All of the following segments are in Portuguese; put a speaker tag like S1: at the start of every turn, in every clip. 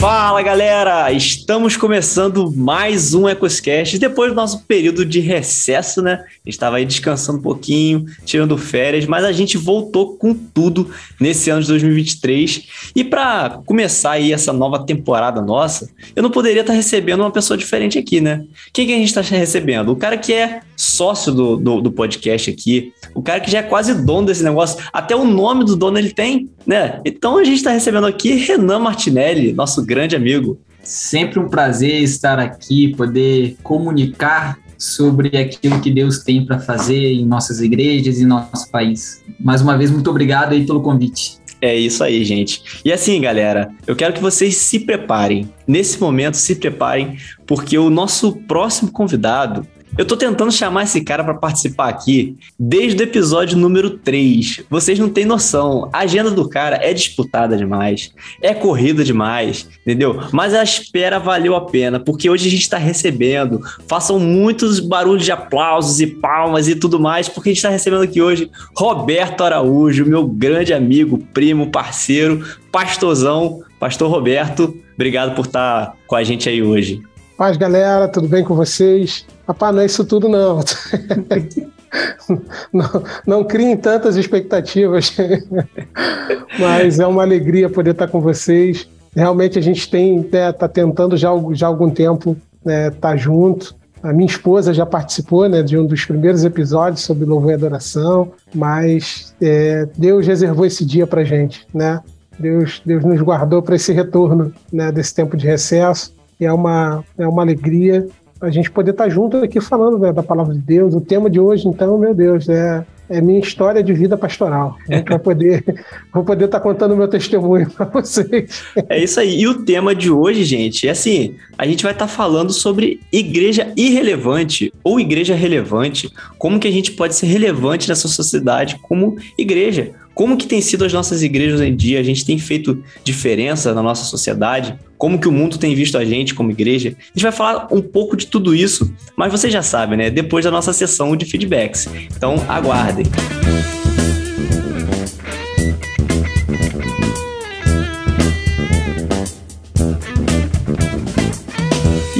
S1: Fala galera, estamos começando mais um EcosCast depois do nosso período de recesso, né? Estava aí descansando um pouquinho, tirando férias, mas a gente voltou com tudo nesse ano de 2023. E para começar aí essa nova temporada nossa, eu não poderia estar recebendo uma pessoa diferente aqui, né? Quem que a gente está recebendo? O cara que é sócio do, do, do podcast aqui, o cara que já é quase dono desse negócio, até o nome do dono ele tem, né? Então a gente está recebendo aqui Renan Martinelli, nosso grande amigo.
S2: Sempre um prazer estar aqui, poder comunicar sobre aquilo que Deus tem para fazer em nossas igrejas e nosso país. Mais uma vez, muito obrigado aí pelo convite.
S1: É isso aí, gente. E assim, galera, eu quero que vocês se preparem. Nesse momento, se preparem, porque o nosso próximo convidado eu tô tentando chamar esse cara para participar aqui desde o episódio número 3. Vocês não têm noção. A agenda do cara é disputada demais, é corrida demais, entendeu? Mas a espera valeu a pena, porque hoje a gente está recebendo. Façam muitos barulhos de aplausos e palmas e tudo mais, porque a gente está recebendo aqui hoje Roberto Araújo, meu grande amigo, primo, parceiro, pastorzão, Pastor Roberto. Obrigado por estar com a gente aí hoje.
S3: Paz, galera, tudo bem com vocês? Rapaz, não é isso tudo, não. não, não criem tantas expectativas, mas é uma alegria poder estar com vocês. Realmente a gente tem né, tá tentando já, já há algum tempo né, estar junto. A minha esposa já participou né, de um dos primeiros episódios sobre louvor e adoração, mas é, Deus reservou esse dia para gente, né? Deus, Deus nos guardou para esse retorno né, desse tempo de recesso. E é uma, é uma alegria a gente poder estar junto aqui falando né, da palavra de Deus. O tema de hoje, então, meu Deus, é, é minha história de vida pastoral. Vai poder, vou poder estar contando meu testemunho para vocês.
S1: É isso aí. E o tema de hoje, gente, é assim: a gente vai estar falando sobre igreja irrelevante ou igreja relevante. Como que a gente pode ser relevante nessa sociedade como igreja? Como que tem sido as nossas igrejas hoje em dia? A gente tem feito diferença na nossa sociedade? Como que o mundo tem visto a gente como igreja? A gente vai falar um pouco de tudo isso, mas você já sabe, né? Depois da nossa sessão de feedbacks. Então, aguardem.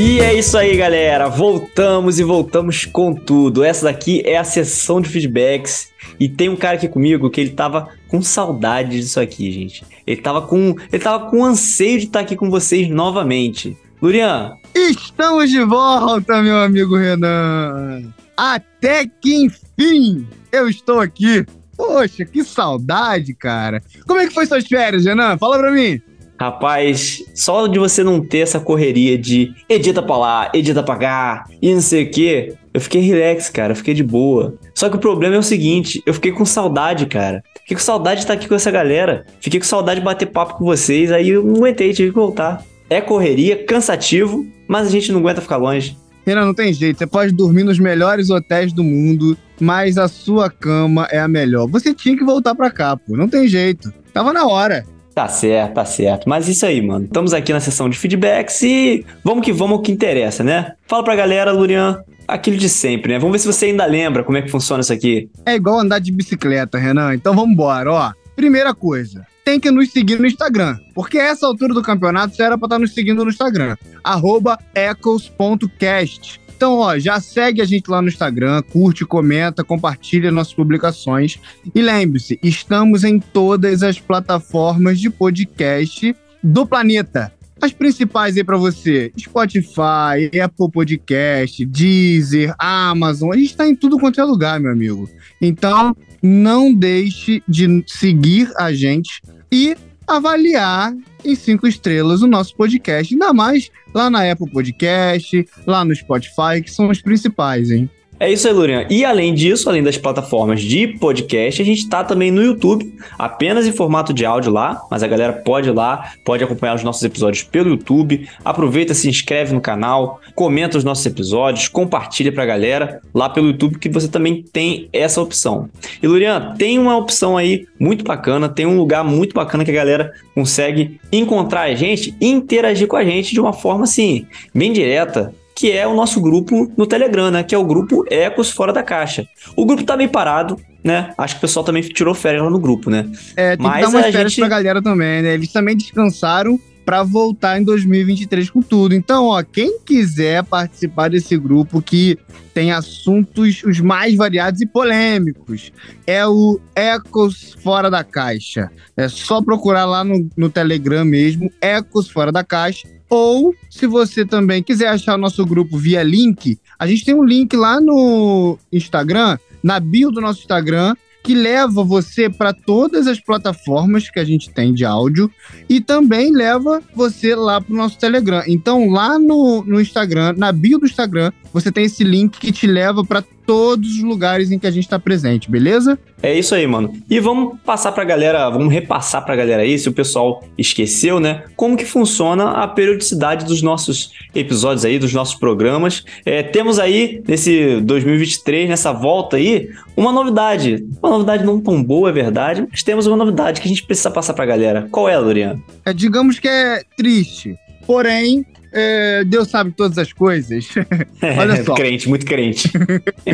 S1: E é isso aí, galera. Voltamos e voltamos com tudo. Essa daqui é a sessão de feedbacks. E tem um cara aqui comigo que ele tava com saudade disso aqui, gente. Ele tava com, ele tava com anseio de estar aqui com vocês novamente. Lurian.
S4: Estamos de volta, meu amigo Renan. Até que enfim eu estou aqui. Poxa, que saudade, cara. Como é que foi suas férias, Renan? Fala pra mim.
S1: Rapaz, só de você não ter essa correria de edita pra lá, edita pra cá e não sei o que, eu fiquei relax, cara, eu fiquei de boa. Só que o problema é o seguinte, eu fiquei com saudade, cara. Fiquei com saudade de estar aqui com essa galera. Fiquei com saudade de bater papo com vocês, aí eu não aguentei, tive que voltar. É correria, cansativo, mas a gente não aguenta ficar longe.
S4: Renan, não tem jeito. Você pode dormir nos melhores hotéis do mundo, mas a sua cama é a melhor. Você tinha que voltar pra cá, pô. Não tem jeito. Tava na hora.
S1: Tá certo, tá certo. Mas isso aí, mano. Estamos aqui na sessão de feedbacks e vamos que vamos o que interessa, né? Fala pra galera, Lurian, aquilo de sempre, né? Vamos ver se você ainda lembra como é que funciona isso aqui.
S4: É igual andar de bicicleta, Renan. Então vamos embora, ó. Primeira coisa, tem que nos seguir no Instagram. Porque essa altura do campeonato você era pra estar nos seguindo no Instagram. Arroba ecos.cast. Então, ó, já segue a gente lá no Instagram, curte, comenta, compartilha nossas publicações. E lembre-se, estamos em todas as plataformas de podcast do planeta. As principais aí para você: Spotify, Apple Podcast, Deezer, Amazon. A gente está em tudo quanto é lugar, meu amigo. Então, não deixe de seguir a gente e avaliar em cinco estrelas o nosso podcast, ainda mais lá na Apple Podcast, lá no Spotify, que são os principais, hein?
S1: É isso aí, Lurian. E além disso, além das plataformas de podcast, a gente está também no YouTube, apenas em formato de áudio lá, mas a galera pode ir lá, pode acompanhar os nossos episódios pelo YouTube. Aproveita, se inscreve no canal, comenta os nossos episódios, compartilha pra galera lá pelo YouTube que você também tem essa opção. E Lurian, tem uma opção aí muito bacana, tem um lugar muito bacana que a galera consegue encontrar a gente e interagir com a gente de uma forma assim, bem direta, que é o nosso grupo no Telegram, né? Que é o grupo Ecos Fora da Caixa. O grupo tá meio parado, né? Acho que o pessoal também tirou férias lá no grupo, né?
S4: É, tem Mas que dar umas férias gente... pra galera também, né? Eles também descansaram para voltar em 2023 com tudo. Então, ó, quem quiser participar desse grupo que tem assuntos os mais variados e polêmicos, é o Ecos Fora da Caixa. É só procurar lá no, no Telegram mesmo, Ecos Fora da Caixa. Ou, se você também quiser achar o nosso grupo via link, a gente tem um link lá no Instagram, na bio do nosso Instagram, que leva você para todas as plataformas que a gente tem de áudio e também leva você lá para o nosso Telegram. Então, lá no, no Instagram, na bio do Instagram, você tem esse link que te leva para todos os lugares em que a gente está presente, beleza?
S1: É isso aí, mano. E vamos passar pra galera, vamos repassar pra galera aí, se o pessoal esqueceu, né? Como que funciona a periodicidade dos nossos episódios aí, dos nossos programas. É, temos aí, nesse 2023, nessa volta aí, uma novidade. Uma novidade não tão boa, é verdade, mas temos uma novidade que a gente precisa passar pra galera. Qual é, Loriano?
S4: É, digamos que é triste. Porém, é, Deus sabe todas as coisas. Olha só.
S1: crente, muito crente.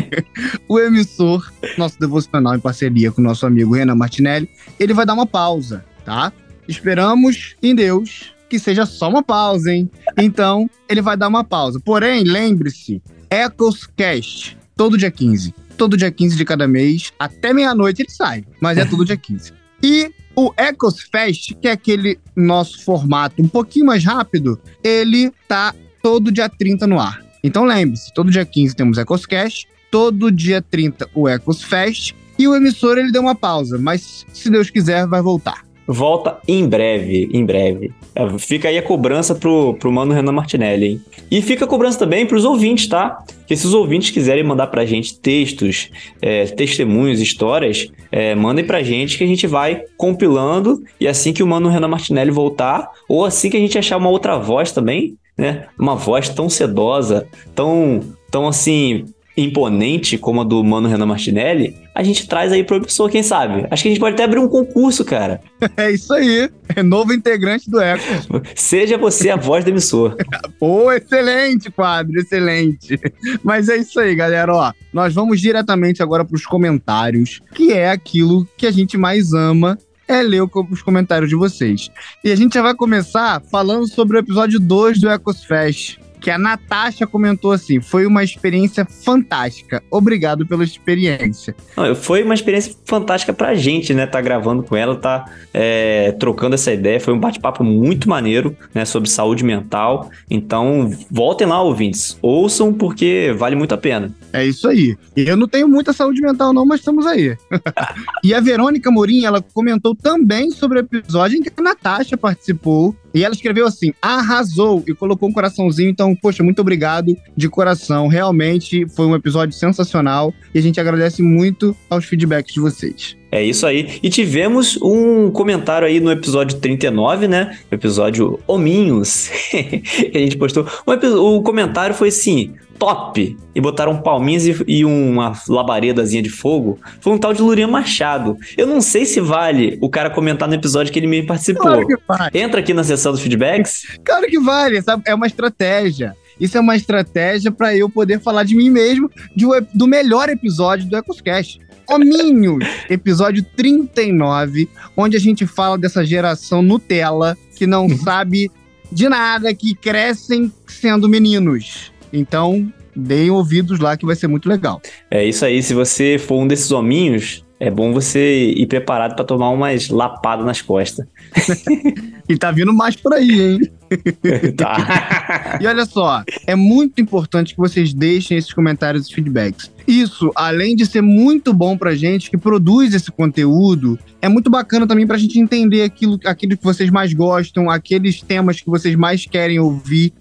S4: o emissor, nosso devocional em parceria com o nosso amigo Renan Martinelli, ele vai dar uma pausa, tá? Esperamos em Deus que seja só uma pausa, hein? Então, ele vai dar uma pausa. Porém, lembre-se, Ecoscast, todo dia 15. Todo dia 15 de cada mês, até meia-noite ele sai, mas é todo dia 15. E o Ecos Fest, que é aquele nosso formato um pouquinho mais rápido, ele tá todo dia 30 no ar. Então lembre-se, todo dia 15 temos Ecoscast, todo dia 30 o Ecos Fest, e o emissor ele deu uma pausa, mas se Deus quiser vai voltar
S1: volta em breve, em breve. É, fica aí a cobrança pro, pro mano Renan Martinelli, hein? E fica a cobrança também pros ouvintes, tá? Que se os ouvintes quiserem mandar pra gente textos, é, testemunhos, histórias, é, mandem pra gente que a gente vai compilando e assim que o mano Renan Martinelli voltar, ou assim que a gente achar uma outra voz também, né? Uma voz tão sedosa, tão, tão assim, imponente como a do Mano Renan Martinelli, a gente traz aí pro emissor, quem sabe? Acho que a gente pode até abrir um concurso, cara.
S4: É isso aí. É novo integrante do Eco.
S1: Seja você a voz do emissor.
S4: Pô, excelente quadro, excelente. Mas é isso aí, galera. Ó, nós vamos diretamente agora para os comentários, que é aquilo que a gente mais ama é ler os comentários de vocês. E a gente já vai começar falando sobre o episódio 2 do Ecosfest que a Natasha comentou assim: foi uma experiência fantástica. Obrigado pela experiência.
S1: Não, foi uma experiência fantástica pra gente, né? Tá gravando com ela, tá é, trocando essa ideia. Foi um bate-papo muito maneiro, né? Sobre saúde mental. Então, voltem lá, ouvintes. Ouçam, porque vale muito a pena.
S4: É isso aí. Eu não tenho muita saúde mental, não, mas estamos aí. e a Verônica Morim, ela comentou também sobre o episódio em que a Natasha participou. E ela escreveu assim: arrasou e colocou um coraçãozinho. Então, poxa, muito obrigado de coração. Realmente foi um episódio sensacional e a gente agradece muito aos feedbacks de vocês.
S1: É isso aí. E tivemos um comentário aí no episódio 39, né? Episódio Hominhos, que a gente postou. O, comentário foi assim: top! E botaram palminhas e, e, uma labaredazinha de fogo. Foi um tal de Lurinha Machado. Eu não sei se vale o cara comentar no episódio que ele me participou. Claro que vale. Entra aqui na seção dos feedbacks.
S4: Claro que vale, sabe? É uma estratégia. Isso é uma estratégia para eu poder falar de mim mesmo, de, do melhor episódio do EcosCast. Hominhos, episódio 39, onde a gente fala dessa geração Nutella que não uhum. sabe de nada, que crescem sendo meninos. Então, deem ouvidos lá que vai ser muito legal.
S1: É isso aí, se você for um desses hominhos, é bom você ir preparado para tomar umas lapadas nas costas.
S4: e tá vindo mais por aí, hein? tá. e olha só, é muito importante que vocês deixem esses comentários e feedbacks. Isso, além de ser muito bom pra gente que produz esse conteúdo, é muito bacana também pra gente entender aquilo, aquilo que vocês mais gostam, aqueles temas que vocês mais querem ouvir.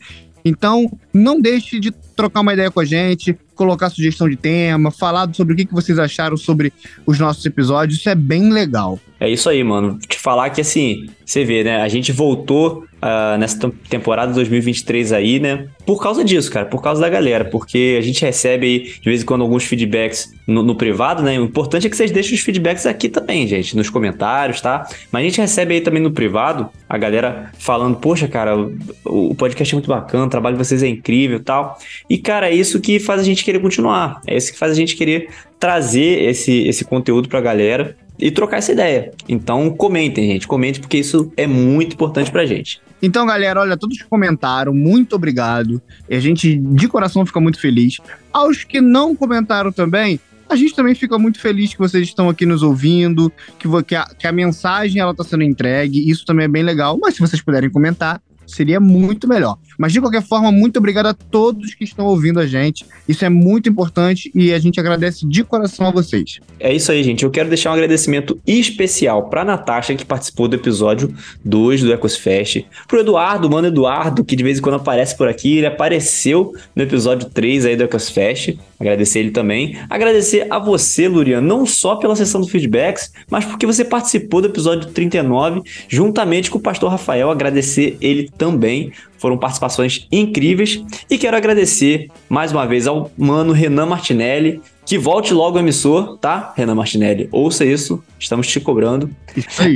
S4: Então, não deixe de trocar uma ideia com a gente, colocar sugestão de tema, falar sobre o que vocês acharam sobre os nossos episódios. Isso é bem legal.
S1: É isso aí, mano. Te falar que assim, você vê, né? A gente voltou uh, nessa temporada 2023 aí, né? Por causa disso, cara, por causa da galera, porque a gente recebe aí, de vez em quando, alguns feedbacks no, no, privado, né? O importante é que vocês deixem os feedbacks aqui também, gente, nos comentários, tá? Mas a gente recebe aí também no privado a galera falando, poxa, cara, o, o podcast é muito bacana, o trabalho de vocês é incrível tal. E, cara, é isso que faz a gente querer continuar. É isso que faz a gente querer trazer esse, esse conteúdo pra galera e trocar essa ideia. Então, comentem, gente, comentem, porque isso é muito importante pra gente.
S4: Então, galera, olha, todos que comentaram, muito obrigado. A gente, de coração, fica muito feliz. Aos que não comentaram também, a gente também fica muito feliz que vocês estão aqui nos ouvindo, que, que, a, que a mensagem ela está sendo entregue. Isso também é bem legal. Mas se vocês puderem comentar, seria muito melhor. Mas de qualquer forma, muito obrigado a todos que estão ouvindo a gente. Isso é muito importante e a gente agradece de coração a vocês.
S1: É isso aí, gente. Eu quero deixar um agradecimento especial para Natasha, que participou do episódio 2 do Ecosfest, pro Eduardo, mano Eduardo, que de vez em quando aparece por aqui. Ele apareceu no episódio 3 aí do Ecosfest. Agradecer ele também. Agradecer a você, Lurian, não só pela sessão do feedbacks, mas porque você participou do episódio 39, juntamente com o pastor Rafael. Agradecer ele também. Foram participações incríveis. E quero agradecer mais uma vez ao mano Renan Martinelli. Que volte logo ao emissor, tá, Renan Martinelli? Ouça isso, estamos te cobrando.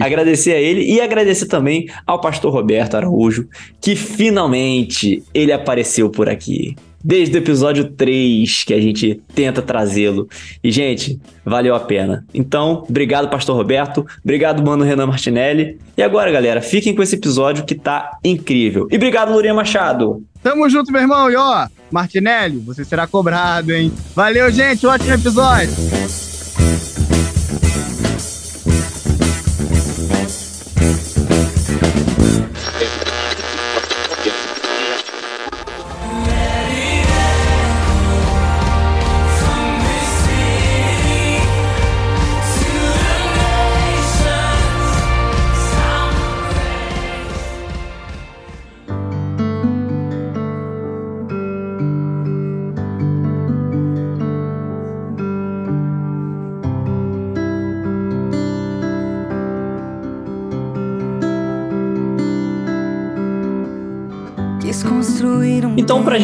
S1: Agradecer a ele e agradecer também ao pastor Roberto Araújo, que finalmente ele apareceu por aqui desde o episódio 3 que a gente tenta trazê-lo. E, gente, valeu a pena. Então, obrigado, Pastor Roberto. Obrigado, mano Renan Martinelli. E agora, galera, fiquem com esse episódio que tá incrível. E obrigado, Lurinha Machado.
S4: Tamo junto, meu irmão. E ó, Martinelli, você será cobrado, hein? Valeu, gente. Ótimo episódio.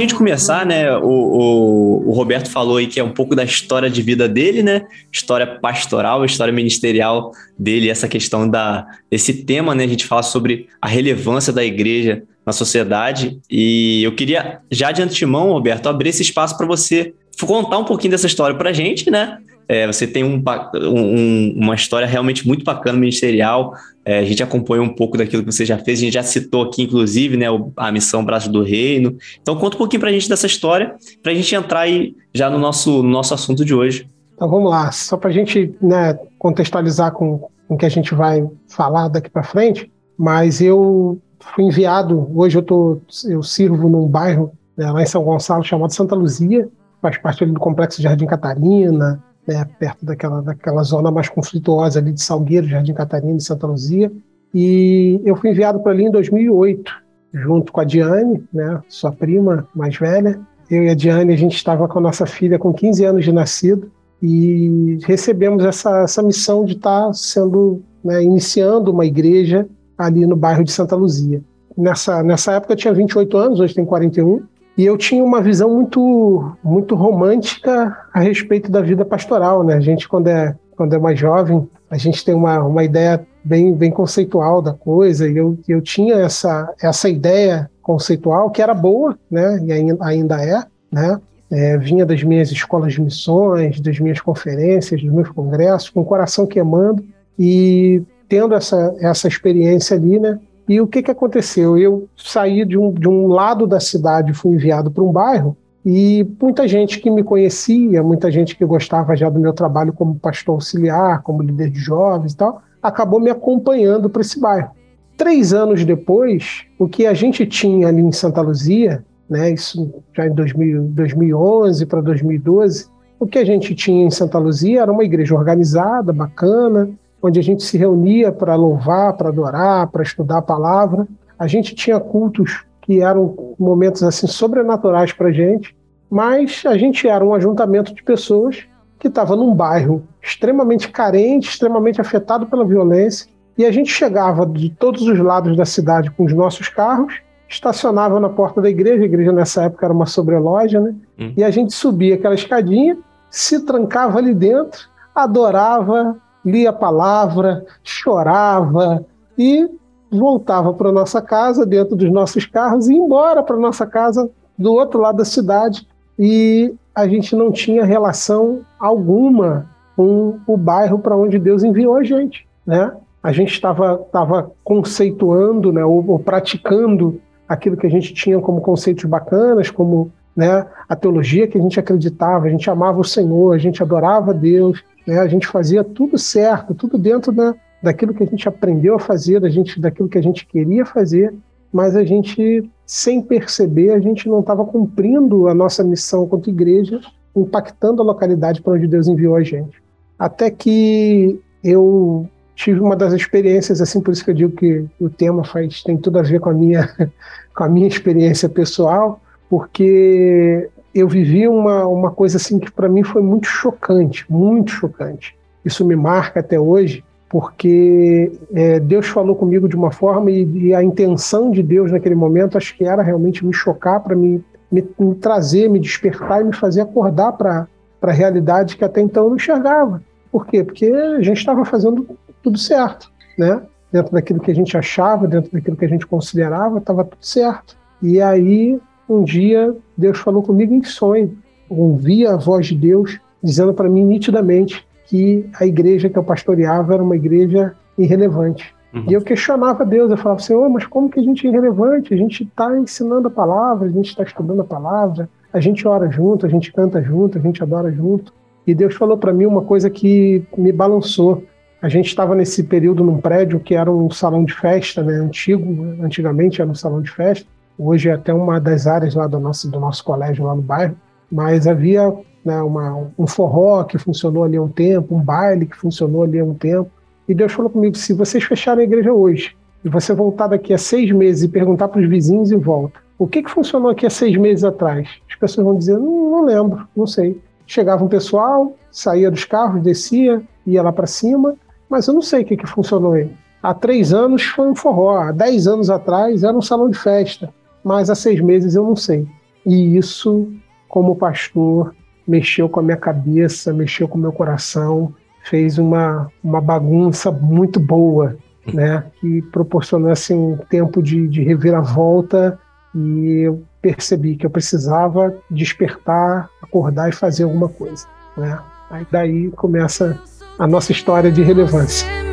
S1: Gente começar, né, o, o, o, Roberto falou aí que é um pouco da história de vida dele, né? História pastoral, história ministerial dele, essa questão da esse tema, né? A gente fala sobre a relevância da igreja na sociedade. E eu queria, já de antemão, Roberto, abrir esse espaço para você contar um pouquinho dessa história para a gente, né? É, você tem um, um, uma história realmente muito bacana ministerial. É, a gente acompanha um pouco daquilo que você já fez, a gente já citou aqui, inclusive, né, a missão Braço do Reino. Então, conta um pouquinho para a gente dessa história, para a gente entrar aí já no nosso, no nosso assunto de hoje.
S3: Então, vamos lá. Só para a gente né, contextualizar com, o que a gente vai falar daqui para frente, mas eu fui enviado, hoje eu, tô, eu sirvo num bairro né, lá em São Gonçalo chamado Santa Luzia, faz parte do Complexo Jardim Catarina, né, perto daquela, daquela zona mais conflituosa ali de Salgueiro, Jardim Catarina e Santa Luzia. E eu fui enviado para ali em 2008, junto com a Diane, né, sua prima mais velha. Eu e a Diane, a gente estava com a nossa filha com 15 anos de nascido e recebemos essa, essa missão de estar tá sendo, né, iniciando uma igreja ali no bairro de Santa Luzia. Nessa, nessa época eu tinha 28 anos, hoje tem 41, e eu tinha uma visão muito, muito romântica a respeito da vida pastoral, né? A gente, quando é, quando é mais jovem, a gente tem uma, uma ideia bem, bem conceitual da coisa, e eu, eu tinha essa, essa ideia conceitual que era boa, né? E ainda, ainda é, né? É, vinha das minhas escolas de missões, das minhas conferências, dos meus congressos, com o coração queimando e tendo essa, essa experiência ali, né? E o que, que aconteceu? Eu saí de um, de um lado da cidade, fui enviado para um bairro, e muita gente que me conhecia, muita gente que gostava já do meu trabalho como pastor auxiliar, como líder de jovens e tal, acabou me acompanhando para esse bairro. Três anos depois, o que a gente tinha ali em Santa Luzia, né, isso já em 2000, 2011 para 2012, o que a gente tinha em Santa Luzia era uma igreja organizada, bacana, onde a gente se reunia para louvar, para adorar, para estudar a palavra. A gente tinha cultos que eram momentos assim sobrenaturais para a gente, mas a gente era um ajuntamento de pessoas que estava num bairro extremamente carente, extremamente afetado pela violência, e a gente chegava de todos os lados da cidade com os nossos carros, estacionava na porta da igreja, a igreja nessa época era uma sobreloja, né? Hum. E a gente subia aquela escadinha, se trancava ali dentro, adorava, lia a palavra, chorava e voltava para nossa casa, dentro dos nossos carros, e ia embora para nossa casa do outro lado da cidade. E a gente não tinha relação alguma com o bairro para onde Deus enviou a gente, né? a gente estava tava conceituando, né, ou, ou, praticando aquilo que a gente tinha como conceitos bacanas, como né, a teologia que a gente acreditava, a gente amava o Senhor, a gente adorava Deus, né, a gente fazia tudo certo, tudo dentro da, daquilo que a gente aprendeu a fazer, da gente, daquilo que a gente queria fazer, mas a gente, sem perceber, a gente não estava cumprindo a nossa missão quanto igreja, impactando a localidade para onde Deus enviou a gente. Até que eu tive uma das experiências, assim, por isso que eu digo que o tema faz, tem tudo a ver com a minha, com a minha experiência pessoal, porque eu vivi uma, uma coisa assim que para mim foi muito chocante, muito chocante. Isso me marca até hoje, porque é, Deus falou comigo de uma forma e, e, a intenção de Deus naquele momento acho que era realmente me chocar para me, me, me, trazer, me despertar e me fazer acordar para a realidade que até então eu não enxergava. Por quê? Porque a gente estava fazendo tudo certo, né? Dentro daquilo que a gente achava, dentro daquilo que a gente considerava, estava tudo certo. E aí, um dia, Deus falou comigo em sonho. ouvi a voz de Deus dizendo para mim nitidamente que a igreja que eu pastoreava era uma igreja irrelevante. Uhum. E eu questionava Deus, eu falava, Senhor, mas como que a gente é irrelevante? A gente está ensinando a palavra, a gente está estudando a palavra, a gente ora junto, a gente canta junto, a gente adora junto. E Deus falou para mim uma coisa que me balançou. A gente estava nesse período num prédio que era um salão de festa, né, antigo, antigamente era um salão de festa. Hoje é até uma das áreas lá do nosso, do nosso colégio lá no bairro. Mas havia né, uma, um forró que funcionou ali há um tempo, um baile que funcionou ali há um tempo. E Deus falou comigo: se vocês fecharem a igreja hoje e você voltar daqui a seis meses e perguntar para os vizinhos em volta, o que, que funcionou aqui há seis meses atrás? As pessoas vão dizer: não, não lembro, não sei. Chegava um pessoal, saía dos carros, descia, ia lá para cima, mas eu não sei o que, que funcionou aí. Há três anos foi um forró, há dez anos atrás era um salão de festa, mas há seis meses eu não sei. E isso, como pastor, mexeu com a minha cabeça, mexeu com o meu coração, fez uma, uma bagunça muito boa, né? Que proporcionou assim, um tempo de, de reviravolta e eu percebi que eu precisava despertar, acordar e fazer alguma coisa, né? Aí daí começa a nossa história de relevância.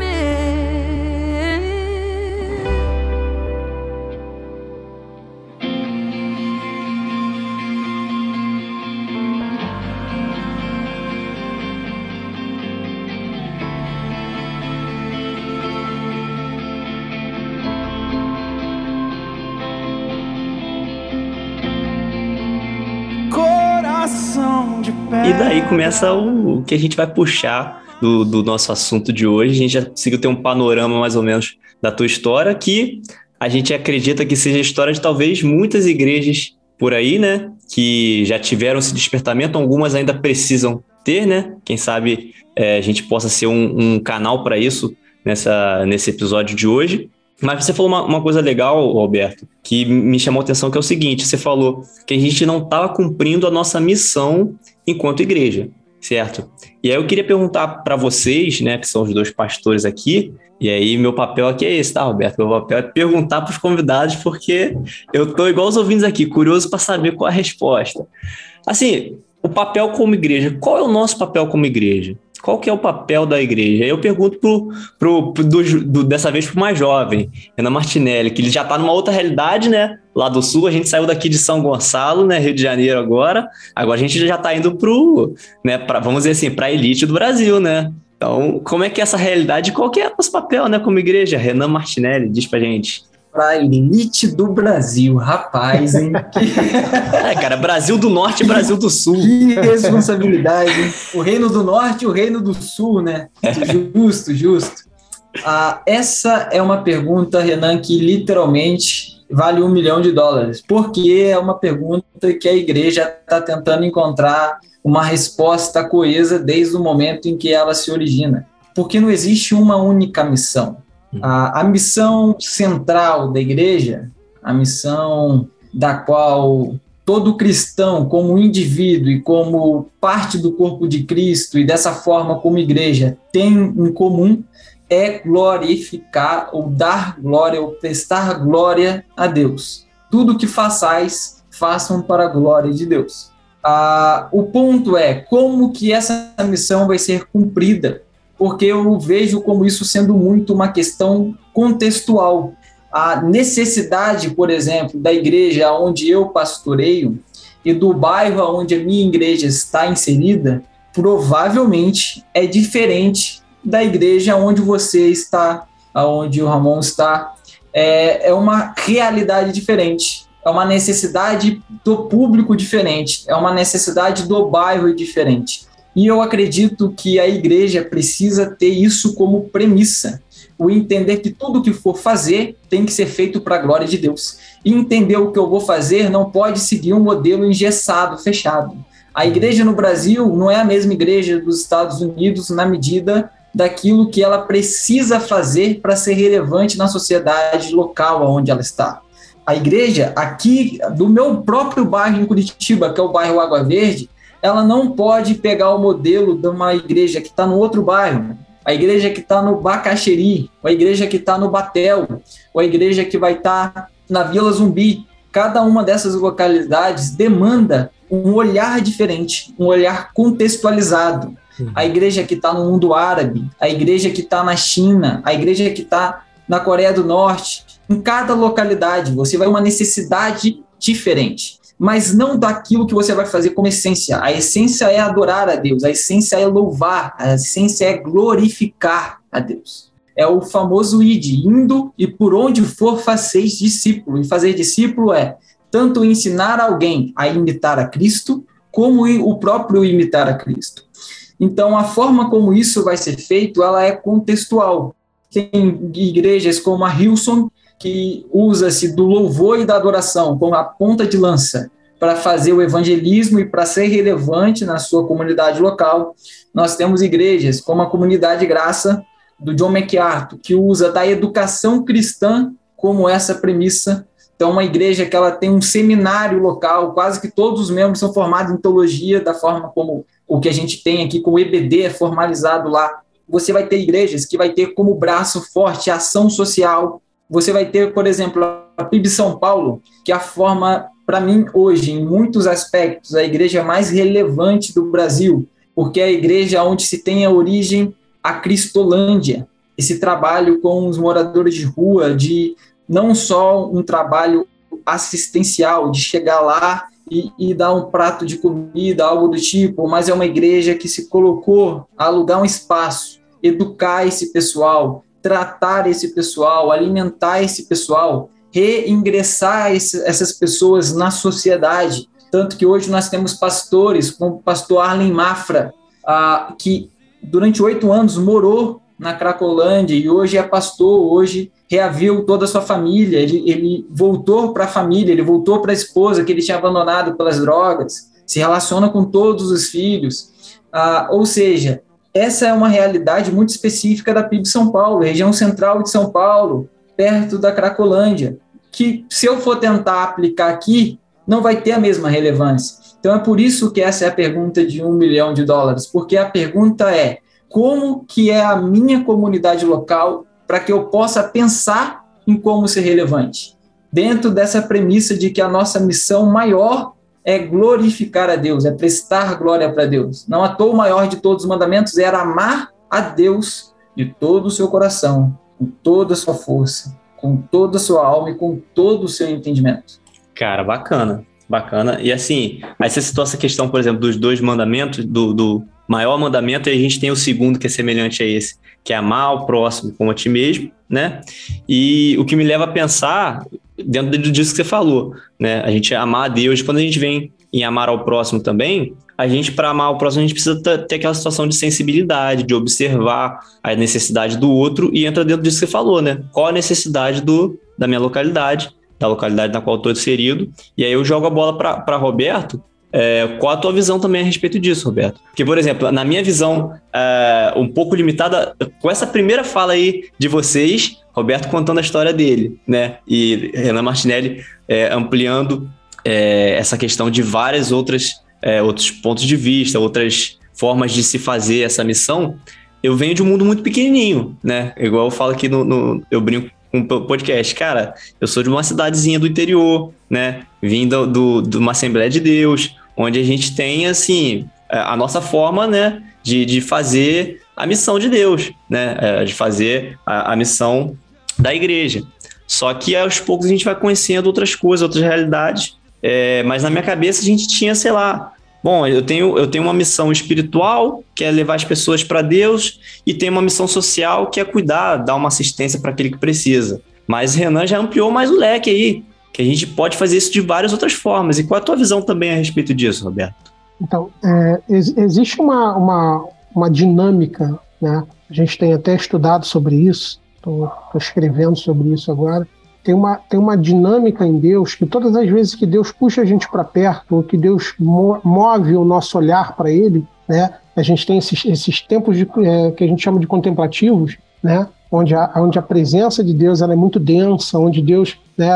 S1: Começa o, o que a gente vai puxar do, do, nosso assunto de hoje. A gente já conseguiu ter um panorama mais ou menos da tua história, que a gente acredita que seja a história de talvez muitas igrejas por aí, né? Que já tiveram esse despertamento, algumas ainda precisam ter, né? Quem sabe é, a gente possa ser um, um canal para isso nessa, nesse episódio de hoje. Mas você falou uma, uma, coisa legal, Alberto, que me chamou a atenção, que é o seguinte: você falou que a gente não estava cumprindo a nossa missão enquanto igreja, certo? E aí eu queria perguntar para vocês, né, que são os dois pastores aqui, e aí meu papel aqui é esse, tá, Roberto? Meu papel é perguntar para os convidados, porque eu tô igual os ouvintes aqui, curioso para saber qual é a resposta. Assim, o papel como igreja, qual é o nosso papel como igreja? qual que é o papel da igreja? Eu pergunto pro, pro, pro do, do, dessa vez para o mais jovem, Ana Martinelli, que ele já está numa outra realidade, né? Lá do sul, a gente saiu daqui de São Gonçalo, né? Rio de Janeiro agora. Agora a gente já está indo pro, né? Pra, vamos dizer assim, para a elite do Brasil, né? Então, como é que é essa realidade? Qual que é o nosso papel, né? Como igreja? Renan Martinelli, diz pra gente
S2: para elite do Brasil, rapaz, hein?
S1: é, cara, Brasil do Norte e Brasil do Sul.
S2: Que responsabilidade, hein? O Reino do Norte e o Reino do Sul, né? Justo, justo. Ah, essa é uma pergunta, Renan, que literalmente vale um milhão de dólares, porque é uma pergunta que a igreja está tentando encontrar uma resposta coesa desde o momento em que ela se origina. Porque não existe uma única missão. A, a missão central da igreja, a missão da qual todo cristão, como indivíduo e como parte do corpo de Cristo, e dessa forma como igreja, tem em comum, é glorificar ou dar glória ou prestar glória a Deus. Tudo que façais, façam para a glória de Deus. Ah, o ponto é como que essa missão vai ser cumprida porque eu vejo como isso sendo muito uma questão contextual. A necessidade, por exemplo, da igreja onde eu pastoreio e do bairro onde a minha igreja está inserida, provavelmente é diferente da igreja onde você está, aonde o Ramon está. É, é uma realidade diferente, é uma necessidade do público diferente, é uma necessidade do bairro diferente. E eu acredito que a igreja precisa ter isso como premissa. O entender que tudo que for fazer tem que ser feito para a glória de Deus. E entender o que eu vou fazer não pode seguir um modelo engessado, fechado. A igreja no Brasil não é a mesma igreja dos Estados Unidos na medida daquilo que ela precisa fazer para ser relevante na sociedade local onde ela está. A igreja aqui do meu próprio bairro em Curitiba, que é o bairro Água Verde, ela não pode pegar o modelo de uma igreja que está no outro bairro, a igreja que está no Bacaxeri, a igreja que está no Batel, a igreja que vai estar tá na Vila Zumbi. Cada uma dessas localidades demanda um olhar diferente, um olhar contextualizado. A igreja que está no mundo árabe, a igreja que está na China, a igreja que está na Coreia do Norte. Em cada localidade, você vai uma necessidade diferente, mas não daquilo que você vai fazer como essência. A essência é adorar a Deus, a essência é louvar, a essência é glorificar a Deus. É o famoso id, indo e por onde for fazeis discípulo. E fazer discípulo é tanto ensinar alguém a imitar a Cristo, como o próprio imitar a Cristo. Então, a forma como isso vai ser feito, ela é contextual. Tem igrejas como a Hilson, que usa-se do louvor e da adoração como a ponta de lança para fazer o evangelismo e para ser relevante na sua comunidade local. Nós temos igrejas como a Comunidade Graça, do John MacArthur, que usa da educação cristã como essa premissa então, uma igreja que ela tem um seminário local, quase que todos os membros são formados em teologia, da forma como o que a gente tem aqui com o EBD é formalizado lá. Você vai ter igrejas que vai ter como braço forte a ação social. Você vai ter, por exemplo, a PIB São Paulo, que é a forma, para mim, hoje, em muitos aspectos, a igreja mais relevante do Brasil, porque é a igreja onde se tem a origem a Cristolândia, esse trabalho com os moradores de rua, de não só um trabalho assistencial, de chegar lá e, e, dar um prato de comida, algo do tipo, mas é uma igreja que se colocou a alugar um espaço, educar esse pessoal, tratar esse pessoal, alimentar esse pessoal, reingressar esse, essas pessoas na sociedade. Tanto que hoje nós temos pastores, como o pastor Arlen Mafra, ah, que durante oito anos morou na Cracolândia e hoje é pastor, hoje reaviu toda a sua família, ele, ele voltou para a família, ele voltou para a esposa que ele tinha abandonado pelas drogas, se relaciona com todos os filhos. Ah, ou seja, essa é uma realidade muito específica da PIB São Paulo, região central de São Paulo, perto da Cracolândia, que se eu for tentar aplicar aqui, não vai ter a mesma relevância. Então é por isso que essa é a pergunta de um milhão de dólares, porque a pergunta é como que é a minha comunidade local para que eu possa pensar em como ser relevante. Dentro dessa premissa de que a nossa missão maior é glorificar a Deus, é prestar glória para Deus. Não à toa o maior de todos os mandamentos era amar a Deus de todo o seu coração, com toda a sua força, com toda a sua alma e com todo o seu entendimento.
S1: Cara, bacana, bacana. E assim, aí você citou essa questão, por exemplo, dos dois mandamentos, do, do maior mandamento, e a gente tem o segundo que é semelhante a esse, que é amar o próximo como a ti mesmo, né? E o que me leva a pensar, dentro disso que você falou, né? A gente amar a Deus, quando a gente vem em amar ao próximo também, a gente, para amar o próximo, a gente precisa ter aquela situação de sensibilidade, de observar a necessidade do outro e entra dentro disso que você falou, né? Qual a necessidade do, da minha localidade, da localidade na qual estou inserido. E aí eu jogo a bola para Roberto, é, qual a tua visão também a respeito disso, Roberto? Porque, por exemplo, na minha visão é, um pouco limitada, com essa primeira fala aí de vocês, Roberto contando a história dele, né? E Renan Martinelli é, ampliando é, essa questão de várias outras é, outros pontos de vista, outras formas de se fazer essa missão. Eu venho de um mundo muito pequenininho, né? Igual eu falo aqui no, no eu brinco um podcast. Cara, eu sou de uma cidadezinha do interior, né? Vim do, do, de uma Assembleia de Deus, onde a gente tem, assim, é, a nossa forma, né, de, de fazer a missão de Deus, né, é, de fazer a, a missão da igreja. Só que aos poucos a gente vai conhecendo outras coisas, outras realidades. É, mas na minha cabeça a gente tinha, sei lá, bom, eu tenho, eu tenho uma missão espiritual, que é levar as pessoas para Deus, e tenho uma missão social, que é cuidar, dar uma assistência para aquele que precisa. Mas Renan já ampliou mais o leque aí, que a gente pode fazer isso de várias outras formas. E qual é a tua visão também a respeito disso, Roberto?
S3: Então, é, ex existe uma, uma, uma dinâmica, né? A gente tem até estudado sobre isso, estou escrevendo sobre isso agora. Tem uma, tem uma dinâmica em Deus que todas as vezes que Deus puxa a gente para perto, ou que Deus mo move o nosso olhar para Ele, né? A gente tem esses, esses tempos de, é, que a gente chama de contemplativos, né? onde a, onde a presença de Deus ela é muito densa, onde Deus, né,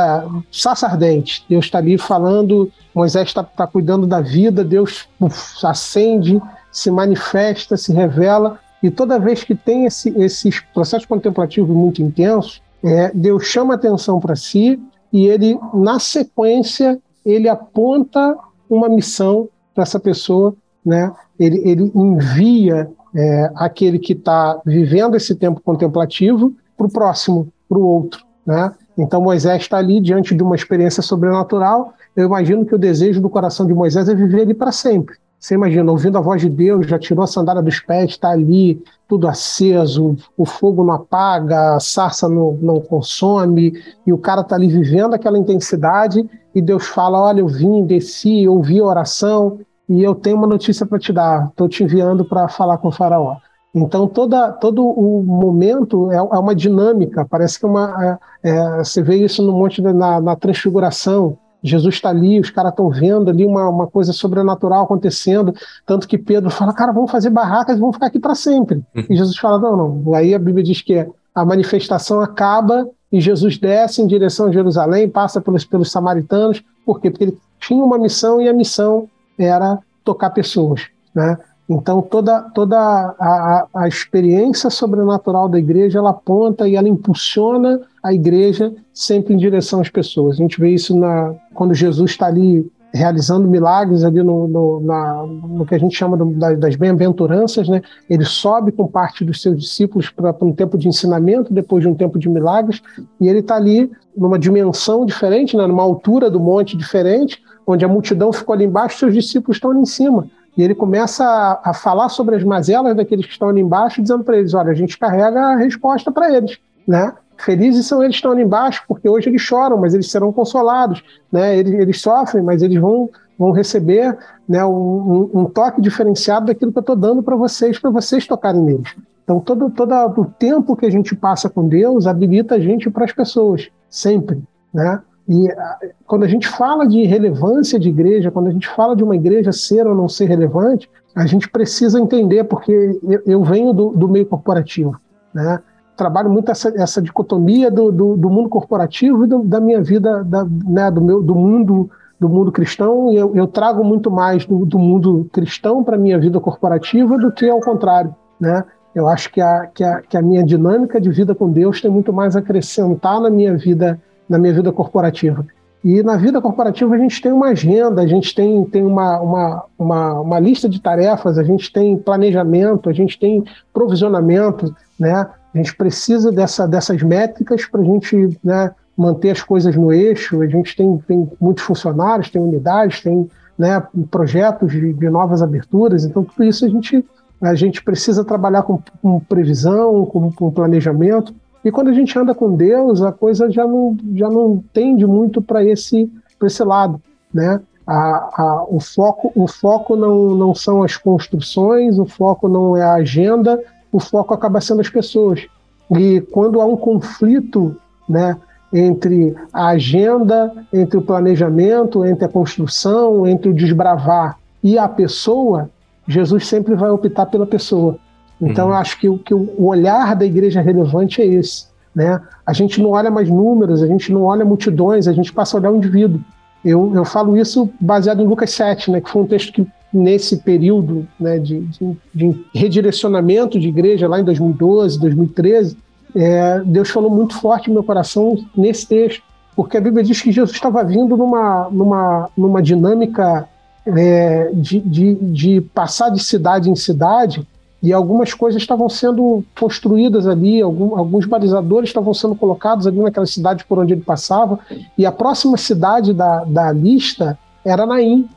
S3: ardente, Deus está ali falando, Moisés está tá cuidando da vida, Deus uf, acende, se manifesta, se revela, e toda vez que tem esse, esses processos contemplativos muito intensos, é, Deus chama atenção para si e ele, na sequência, ele aponta uma missão para essa pessoa, né? ele, ele envia é, aquele que está vivendo esse tempo contemplativo para o próximo, para o outro. Né? Então Moisés está ali diante de uma experiência sobrenatural. Eu imagino que o desejo do coração de Moisés é viver ali para sempre. Você imagina, ouvindo a voz de Deus, já tirou a sandália dos pés, está ali, tudo aceso, o fogo não apaga, a sarça não, não consome, e o cara está ali vivendo aquela intensidade, e Deus fala: Olha, eu vim, desci, ouvi a oração, e eu tenho uma notícia para te dar, estou te enviando para falar com o faraó. Então, toda, todo o momento é, é uma dinâmica, parece que é uma, é, é você vê isso no monte de, na, na transfiguração, Jesus está ali, os caras estão vendo ali uma, uma coisa sobrenatural acontecendo, tanto que Pedro fala, cara, vamos fazer barracas e vamos ficar aqui para sempre. Uhum. E Jesus fala, não, não. Aí a Bíblia diz que a manifestação acaba e Jesus desce em direção a Jerusalém, passa pelos, pelos samaritanos, por quê? Porque ele tinha uma missão e a missão era tocar pessoas, né? Então toda, toda a, a, experiência sobrenatural da igreja ela aponta e ela impulsiona a igreja sempre em direção às pessoas. A gente vê isso na, quando Jesus está ali realizando milagres ali no, no, na, no que a gente chama do, das bem-aventuranças, né? Ele sobe com parte dos seus discípulos para um tempo de ensinamento, depois de um tempo de milagres, e ele está ali numa dimensão diferente, né? numa altura do monte diferente, onde a multidão ficou ali embaixo, seus discípulos estão ali em cima. E ele começa a, a falar sobre as mazelas daqueles que estão ali embaixo, dizendo para eles: olha, a gente carrega a resposta para eles, né? Felizes são eles que estão ali embaixo, porque hoje eles choram, mas eles serão consolados, né? Eles, eles sofrem, mas eles vão, vão receber né, um, um toque diferenciado daquilo que eu estou dando para vocês, para vocês tocarem neles. Então, todo, todo o tempo que a gente passa com Deus habilita a gente para as pessoas, sempre, né? E ah, quando a gente fala de relevância de igreja, quando a gente fala de uma igreja ser ou não ser relevante, a gente precisa entender, porque eu, eu venho do, do, meio corporativo, né? Trabalho muito essa, essa dicotomia do, do, do, mundo corporativo e da minha vida, da, né, do, meu, do mundo do mundo cristão, e eu, eu trago muito mais do, do mundo cristão para a minha vida corporativa do que ao contrário, né? Eu acho que a, que, a, que a minha dinâmica de vida com Deus tem muito mais a acrescentar na minha vida na minha vida corporativa. E na vida corporativa a gente tem uma agenda, a gente tem, tem uma, uma, uma, uma lista de tarefas, a gente tem planejamento, a gente tem provisionamento, né? A gente precisa dessa, dessas métricas para a gente né, manter as coisas no eixo. A gente tem, tem muitos funcionários, tem unidades, tem né, projetos de, de novas aberturas. Então, tudo isso a gente, a gente precisa trabalhar com, com previsão, com, com planejamento. E quando a gente anda com Deus, a coisa já não, já não tende muito para esse, esse lado, né? A, a, o foco, o foco não, não são as construções, o foco não é a agenda, o foco acaba sendo as pessoas. E quando há um conflito né, entre a agenda, entre o planejamento, entre a construção, entre o desbravar e a pessoa, Jesus sempre vai optar pela pessoa. Então, uhum. eu acho que, que o olhar da igreja relevante é esse. Né? A gente não olha mais números, a gente não olha multidões, a gente passa a olhar o indivíduo. Eu, eu falo isso baseado em Lucas 7, né, que foi um texto que, nesse período né, de, de, de redirecionamento de igreja, lá em 2012, 2013, é, Deus falou muito forte no meu coração nesse texto, porque a Bíblia diz que Jesus estava vindo numa, numa, numa dinâmica é, de, de, de passar de cidade em cidade e algumas coisas estavam sendo construídas ali, algum, alguns balizadores estavam sendo colocados ali naquela cidade por onde ele passava, e a próxima cidade da, da lista era Naim.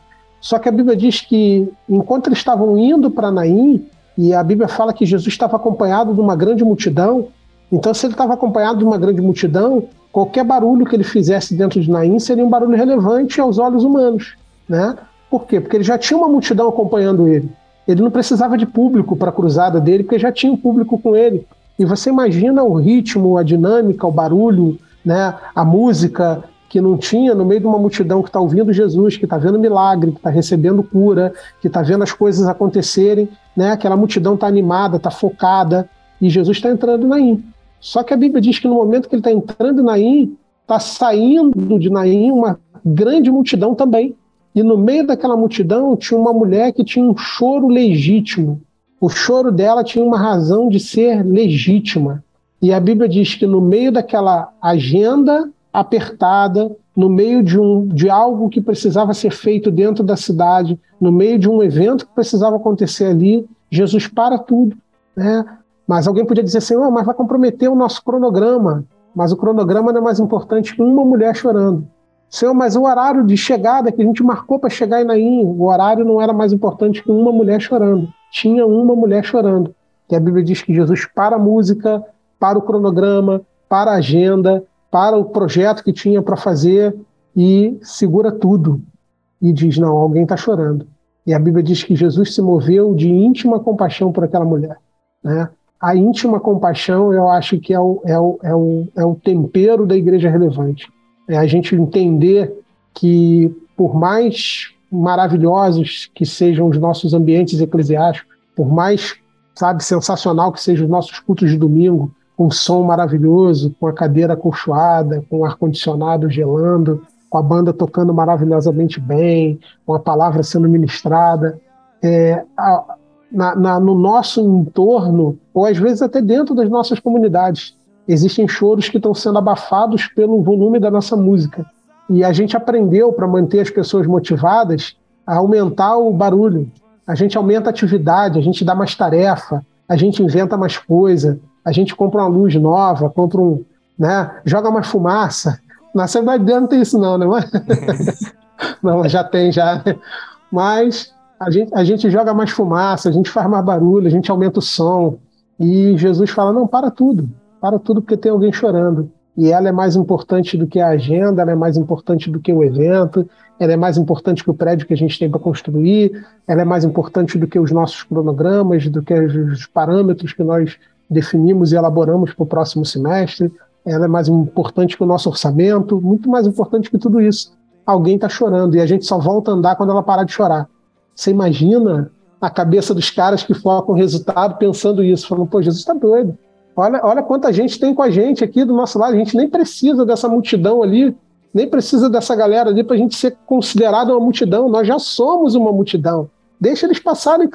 S3: Só que a Bíblia diz que enquanto eles estavam indo para Naim, e a Bíblia fala que Jesus estava acompanhado de uma grande multidão, então se ele estava acompanhado de uma grande multidão, qualquer barulho que ele fizesse dentro de Naim seria um barulho relevante aos olhos humanos. Né? Por quê? Porque ele já tinha uma multidão acompanhando ele. Ele não precisava de público para a cruzada dele, porque já tinha um público com ele. E você imagina o ritmo, a dinâmica, o barulho, né, a música que não tinha no meio de uma multidão que está ouvindo Jesus, que está vendo milagre, que está recebendo cura, que está vendo as coisas acontecerem, né? Aquela multidão está animada, está focada, e Jesus está entrando Naim. Só que a Bíblia diz que no momento que ele está entrando em Naim, está saindo de Naim uma grande multidão também. E no meio daquela multidão tinha uma mulher que tinha um choro legítimo. O choro dela tinha uma razão de ser legítima. E a Bíblia diz que no meio daquela agenda apertada, no meio de, um, de algo que precisava ser feito dentro da cidade, no meio de um evento que precisava acontecer ali, Jesus para tudo. Né? Mas alguém podia dizer assim: oh, mas vai comprometer o nosso cronograma. Mas o cronograma não é mais importante que uma mulher chorando. Senhor, mas o horário de chegada que a gente marcou para chegar em Naim, o horário não era mais importante que uma mulher chorando. Tinha uma mulher chorando. E a Bíblia diz que Jesus para a música, para o cronograma, para a agenda, para o projeto que tinha para fazer e segura tudo. E diz: Não, alguém está chorando. E a Bíblia diz que Jesus se moveu de íntima compaixão por aquela mulher. Né? A íntima compaixão, eu acho que é o, é o, é o, é o tempero da igreja relevante é a gente entender que, por mais maravilhosos que sejam os nossos ambientes eclesiásticos, por mais, sabe, sensacional que sejam os nossos cultos de domingo, com som maravilhoso, com a cadeira acolchoada, com o ar-condicionado gelando, com a banda tocando maravilhosamente bem, com a palavra sendo ministrada, é, a, na, na, no nosso entorno, ou às vezes até dentro das nossas comunidades, existem choros que estão sendo abafados pelo volume da nossa música. E a gente aprendeu, para manter as pessoas motivadas, a aumentar o barulho. A gente aumenta a atividade, a gente dá mais tarefa, a gente inventa mais coisa, a gente compra uma luz nova, compra um. Né, joga mais fumaça. Na Assembleia de Deus não tem isso, não, né? não, já tem, já. Mas a gente, a gente joga mais fumaça, a gente faz mais barulho, a gente aumenta o som. E Jesus fala: não, para tudo para tudo porque tem alguém chorando. E ela é mais importante do que a agenda, ela é mais importante do que o evento, ela é mais importante que o prédio que a gente tem para construir, ela é mais importante do que os nossos cronogramas, do que os parâmetros que nós definimos e elaboramos para o próximo semestre, ela é mais importante que o nosso orçamento, muito mais importante que tudo isso. Alguém está chorando e a gente só volta a andar quando ela parar de chorar. Você imagina a cabeça dos caras que focam o resultado pensando isso, falando, pô, Jesus está doido. Olha, olha quanta gente tem com a gente aqui do nosso lado. A gente nem precisa dessa multidão ali, nem precisa dessa galera ali para a gente ser considerado uma multidão. Nós já somos uma multidão. Deixa eles passarem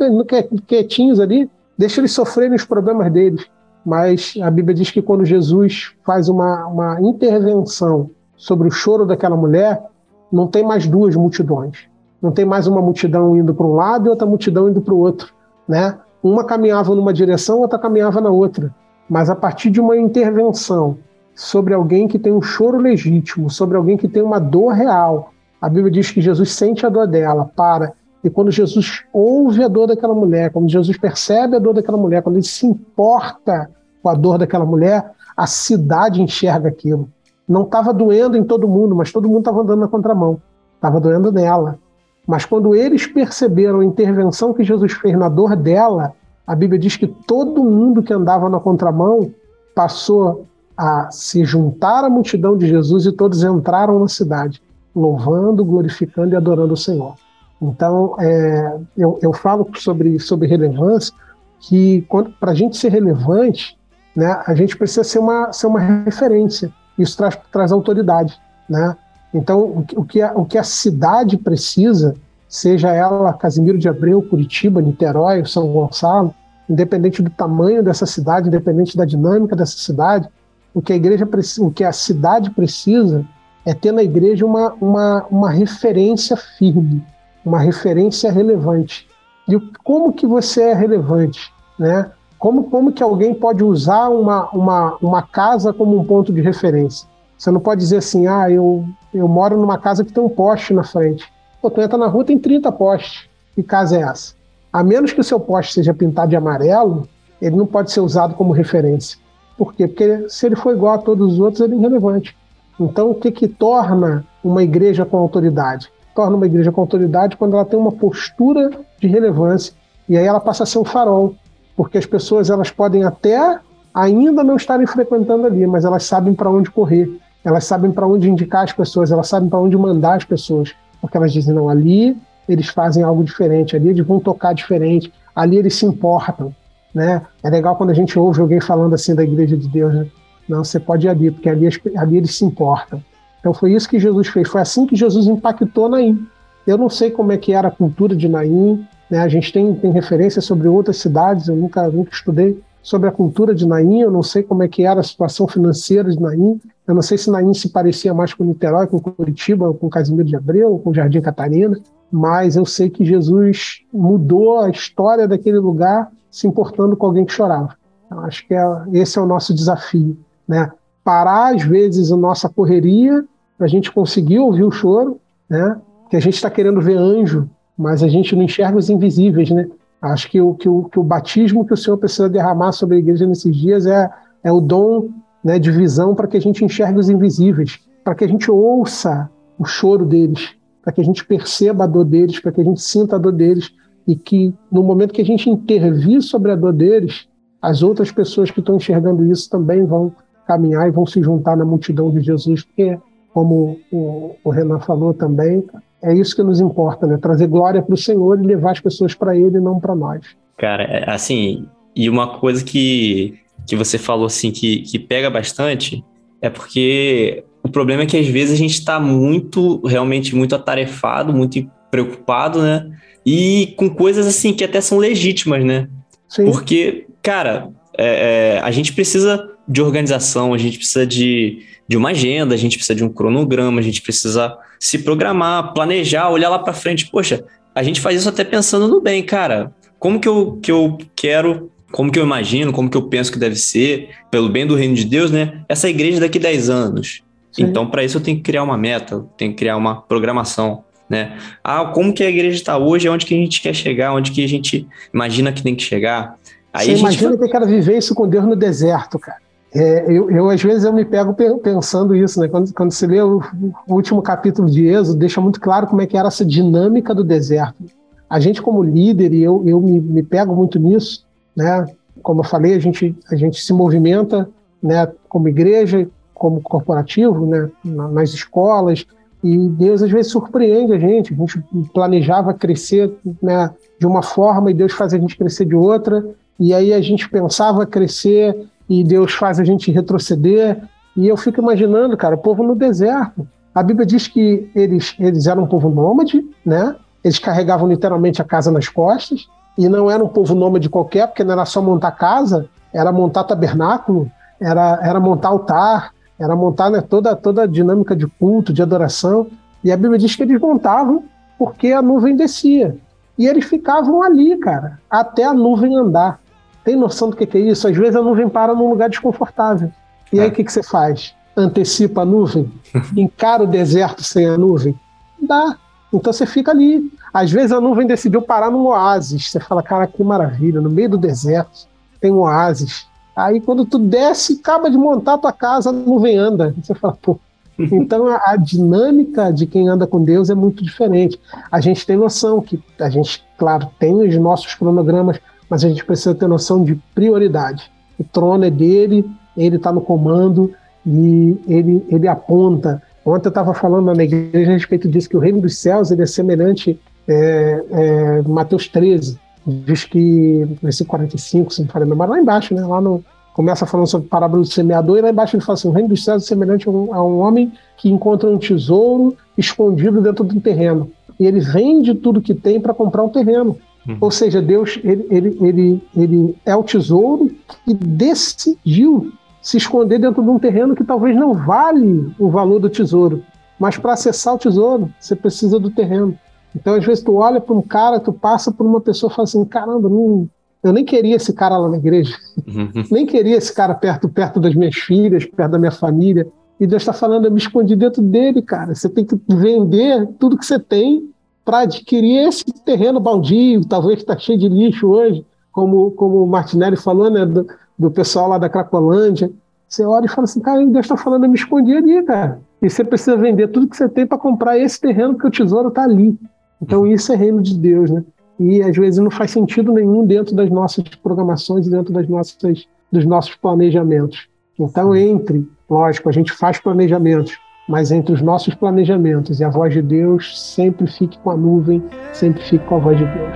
S3: quietinhos ali, deixa eles sofrerem os problemas deles. Mas a Bíblia diz que quando Jesus faz uma, uma intervenção sobre o choro daquela mulher, não tem mais duas multidões. Não tem mais uma multidão indo para um lado e outra multidão indo para o outro. Né? Uma caminhava numa direção, outra caminhava na outra mas a partir de uma intervenção sobre alguém que tem um choro legítimo, sobre alguém que tem uma dor real. A Bíblia diz que Jesus sente a dor dela, para. E quando Jesus ouve a dor daquela mulher, quando Jesus percebe a dor daquela mulher, quando ele se importa com a dor daquela mulher, a cidade enxerga aquilo. Não estava doendo em todo mundo, mas todo mundo estava andando na contramão. Estava doendo nela. Mas quando eles perceberam a intervenção que Jesus fez na dor dela, a Bíblia diz que todo mundo que andava na contramão passou a se juntar à multidão de Jesus e todos entraram na cidade, louvando, glorificando e adorando o Senhor. Então, é, eu, eu falo sobre, sobre relevância, que para a gente ser relevante, né, a gente precisa ser uma, ser uma referência. Isso traz, traz autoridade. Né? Então, o, o, que a, o que a cidade precisa seja ela Casimiro de Abreu, Curitiba, Niterói, São Gonçalo, independente do tamanho dessa cidade, independente da dinâmica dessa cidade, o que a igreja o que a cidade precisa é ter na igreja uma, uma, uma referência firme, uma referência relevante. E como que você é relevante, né? Como, como que alguém pode usar uma, uma, uma casa como um ponto de referência? Você não pode dizer assim, ah, eu, eu moro numa casa que tem um poste na frente. Pô, tu entra na rua, tem 30 postes. Que casa é essa? A menos que o seu poste seja pintado de amarelo, ele não pode ser usado como referência. Por quê? Porque se ele for igual a todos os outros, ele é irrelevante. Então, o que, que torna uma igreja com autoridade? Torna uma igreja com autoridade quando ela tem uma postura de relevância e aí ela passa a ser um farol, porque as pessoas elas podem até ainda não estarem frequentando ali, mas elas sabem para onde correr, elas sabem para onde indicar as pessoas, elas sabem para onde mandar as pessoas, porque elas dizem não ali eles fazem algo diferente, ali eles vão tocar diferente, ali eles se importam, né? É legal quando a gente ouve alguém falando assim da igreja de Deus, né? Não, você pode ir ali, porque ali, ali eles se importam. Então foi isso que Jesus fez, foi assim que Jesus impactou Naim. Eu não sei como é que era a cultura de Naim, né? A gente tem, tem referência sobre outras cidades, eu nunca, nunca estudei sobre a cultura de Naim, eu não sei como é que era a situação financeira de Naim, eu não sei se Naim se parecia mais com Niterói, com Curitiba, com Casimiro de Abreu, com Jardim Catarina, mas eu sei que Jesus mudou a história daquele lugar se importando com alguém que chorava. Eu acho que é, esse é o nosso desafio, né? Parar às vezes a nossa correria para a gente conseguir ouvir o choro, né? Que a gente está querendo ver anjo, mas a gente não enxerga os invisíveis, né? Acho que o, que o, que o batismo que o Senhor precisa derramar sobre a igreja nesses dias é, é o dom né, de visão para que a gente enxergue os invisíveis, para que a gente ouça o choro deles, para que a gente perceba a dor deles, para que a gente sinta a dor deles e que no momento que a gente intervir sobre a dor deles, as outras pessoas que estão enxergando isso também vão caminhar e vão se juntar na multidão de Jesus, porque, como o, o Renan falou também, é isso que nos importa, né? Trazer glória para o Senhor e levar as pessoas para Ele e não para nós.
S1: Cara, é, assim, e uma coisa que, que você falou assim que, que pega bastante é porque o problema é que às vezes a gente está muito, realmente muito atarefado, muito preocupado, né? E com coisas assim que até são legítimas, né? Sim. Porque, cara, é, é, a gente precisa de organização, a gente precisa de, de uma agenda, a gente precisa de um cronograma, a gente precisa se programar, planejar, olhar lá para frente. Poxa, a gente faz isso até pensando no bem, cara. Como que eu, que eu quero, como que eu imagino, como que eu penso que deve ser, pelo bem do reino de Deus, né? Essa igreja daqui a 10 anos. Sim. Então, para isso, eu tenho que criar uma meta, tenho que criar uma programação, né? Ah, como que a igreja está hoje, onde que a gente quer chegar, onde que a gente imagina que tem que chegar.
S3: Aí Você imagina gente... que eu quero viver isso com Deus no deserto, cara. É, eu, eu, às vezes, eu me pego pensando isso, né? Quando, quando você lê o, o, último capítulo de Êxodo, deixa muito claro como é que era essa dinâmica do deserto. A gente, como líder, e eu, eu me, me pego muito nisso, né? Como eu falei, a gente, a gente se movimenta né, como igreja, como corporativo, né, nas escolas, e Deus às vezes surpreende a gente. A gente planejava crescer né, de uma forma e Deus faz a gente crescer de outra, e aí a gente pensava crescer e Deus faz a gente retroceder. E eu fico imaginando, cara, o povo no deserto. A Bíblia diz que eles, eles eram um povo nômade, né? Eles carregavam literalmente a casa nas costas, e não era um povo nômade qualquer, porque não era só montar casa, era montar tabernáculo, era, era montar altar, era montar né, toda, toda a dinâmica de culto, de adoração. E a Bíblia diz que eles montavam porque a nuvem descia. E eles ficavam ali, cara, até a nuvem andar. Tem noção do que é isso? Às vezes a nuvem para num lugar desconfortável. E aí é. o que, que você faz? Antecipa a nuvem? Encara o deserto sem a nuvem? Dá. Então você fica ali. Às vezes a nuvem decidiu parar num oásis. Você fala, cara, que maravilha, no meio do deserto tem um oásis. Aí quando tu desce, acaba de montar a tua casa, a nuvem anda. Você fala, pô. Então a, a, dinâmica de quem anda com Deus é muito diferente. A gente tem noção que a gente, claro, tem os nossos cronogramas, mas a gente precisa ter noção de prioridade. O trono é dele, ele está no comando e ele, ele aponta. Ontem eu estava falando na igreja a respeito disso, que o reino dos céus ele é semelhante é, é, Mateus 13 diz que, nesse 45, se não falei memória, lá embaixo, né? Lá no. Começa falando sobre a parábola do semeador, e lá embaixo ele fala assim: o reino dos céus é semelhante a um, a um homem que encontra um tesouro escondido dentro de um terreno. E ele vende tudo que tem para comprar um terreno. Uhum. Ou seja, Deus ele, ele, ele, ele é o tesouro que decidiu se esconder dentro de um terreno que talvez não vale o valor do tesouro. Mas para acessar o tesouro, você precisa do terreno. Então, às vezes, tu olha para um cara, tu passa por uma pessoa e fala assim: caramba, não, eu nem queria esse cara lá na igreja, uhum. nem queria esse cara perto, perto das minhas filhas, perto da minha família. E Deus está falando, eu me escondi dentro dele, cara. Você tem que vender tudo que você tem para adquirir esse terreno baldio, talvez está cheio de lixo hoje, como, como o Martinelli falou, né, do, do pessoal lá da Cracolândia. Você olha e fala assim, cara, Deus está falando, eu me escondi ali, cara. E você precisa vender tudo que você tem para comprar esse terreno, porque o tesouro está ali. Então isso é reino de Deus, né? E às vezes não faz sentido nenhum dentro das nossas programações, dentro das nossas, dos nossos planejamentos. Então entre, lógico, a gente faz planejamentos, mas entre os nossos planejamentos e a voz de Deus, sempre fique com a nuvem, sempre fique com a voz de Deus.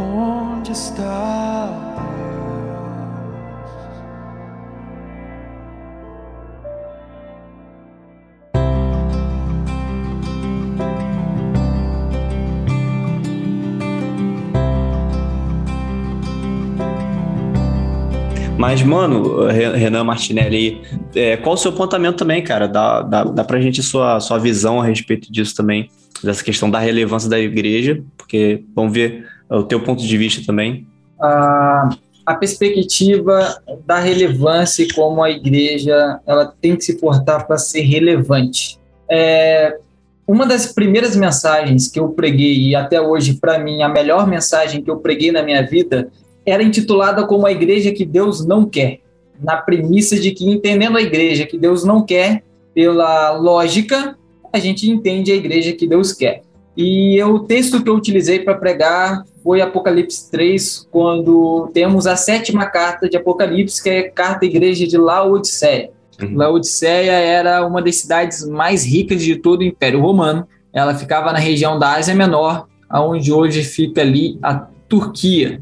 S3: Onde está?
S1: Mas, mano, Renan Martinelli, é, qual o seu apontamento também, cara? Dá, dá, dá pra gente a sua, sua visão a respeito disso também, dessa questão da relevância da igreja, porque vamos ver o teu ponto de vista também.
S2: A, a perspectiva da relevância e como a igreja ela tem que se portar para ser relevante. É, uma das primeiras mensagens que eu preguei, e até hoje, para mim, a melhor mensagem que eu preguei na minha vida, era intitulada como a igreja que Deus não quer, na premissa de que entendendo a igreja que Deus não quer, pela lógica, a gente entende a igreja que Deus quer. E o texto que eu utilizei para pregar foi Apocalipse 3, quando temos a sétima carta de Apocalipse, que é a carta igreja de Laodiceia. Uhum. Laodiceia era uma das cidades mais ricas de todo o Império Romano. Ela ficava na região da Ásia Menor, aonde hoje fica ali a Turquia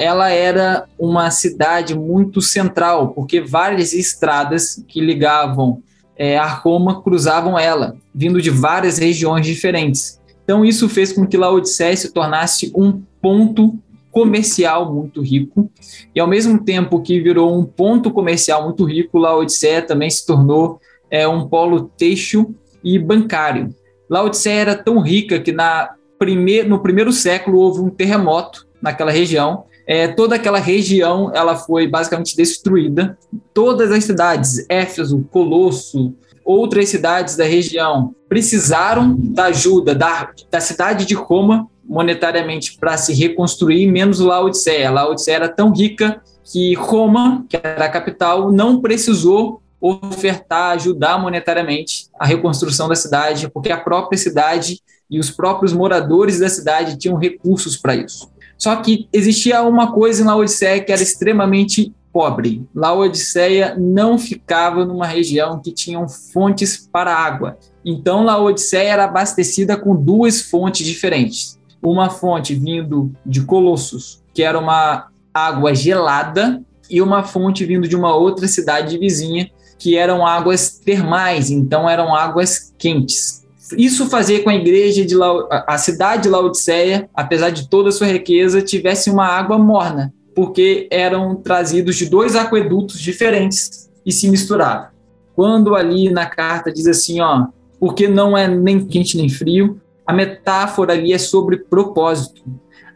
S2: ela era uma cidade muito central, porque várias estradas que ligavam é, a Roma cruzavam ela, vindo de várias regiões diferentes. Então, isso fez com que Laodiceia se tornasse um ponto comercial muito rico, e ao mesmo tempo que virou um ponto comercial muito rico, Laodiceia também se tornou é, um polo têxtil e bancário. Laodiceia era tão rica que na primeir, no primeiro século houve um terremoto naquela região. É, toda aquela região ela foi basicamente destruída. Todas as cidades, Éfeso, Colosso, outras cidades da região precisaram da ajuda da, da cidade de Roma monetariamente para se reconstruir, menos Laodiceia. Laodiceia era tão rica que Roma, que era a capital, não precisou ofertar, ajudar monetariamente a reconstrução da cidade, porque a própria cidade e os próprios moradores da cidade tinham recursos para isso. Só que existia uma coisa em Laodiceia que era extremamente pobre. Laodiceia não ficava numa região que tinham fontes para água. Então Laodiceia era abastecida com duas fontes diferentes. Uma fonte vindo de Colossos, que era uma água gelada, e uma fonte vindo de uma outra cidade vizinha, que eram águas termais, então eram águas quentes. Isso fazia com a igreja de La... a cidade de Laodiceia, apesar de toda a sua riqueza, tivesse uma água morna, porque eram trazidos de dois aquedutos diferentes e se misturavam. Quando ali na carta diz assim, ó, porque não é nem quente nem frio, a metáfora ali é sobre propósito.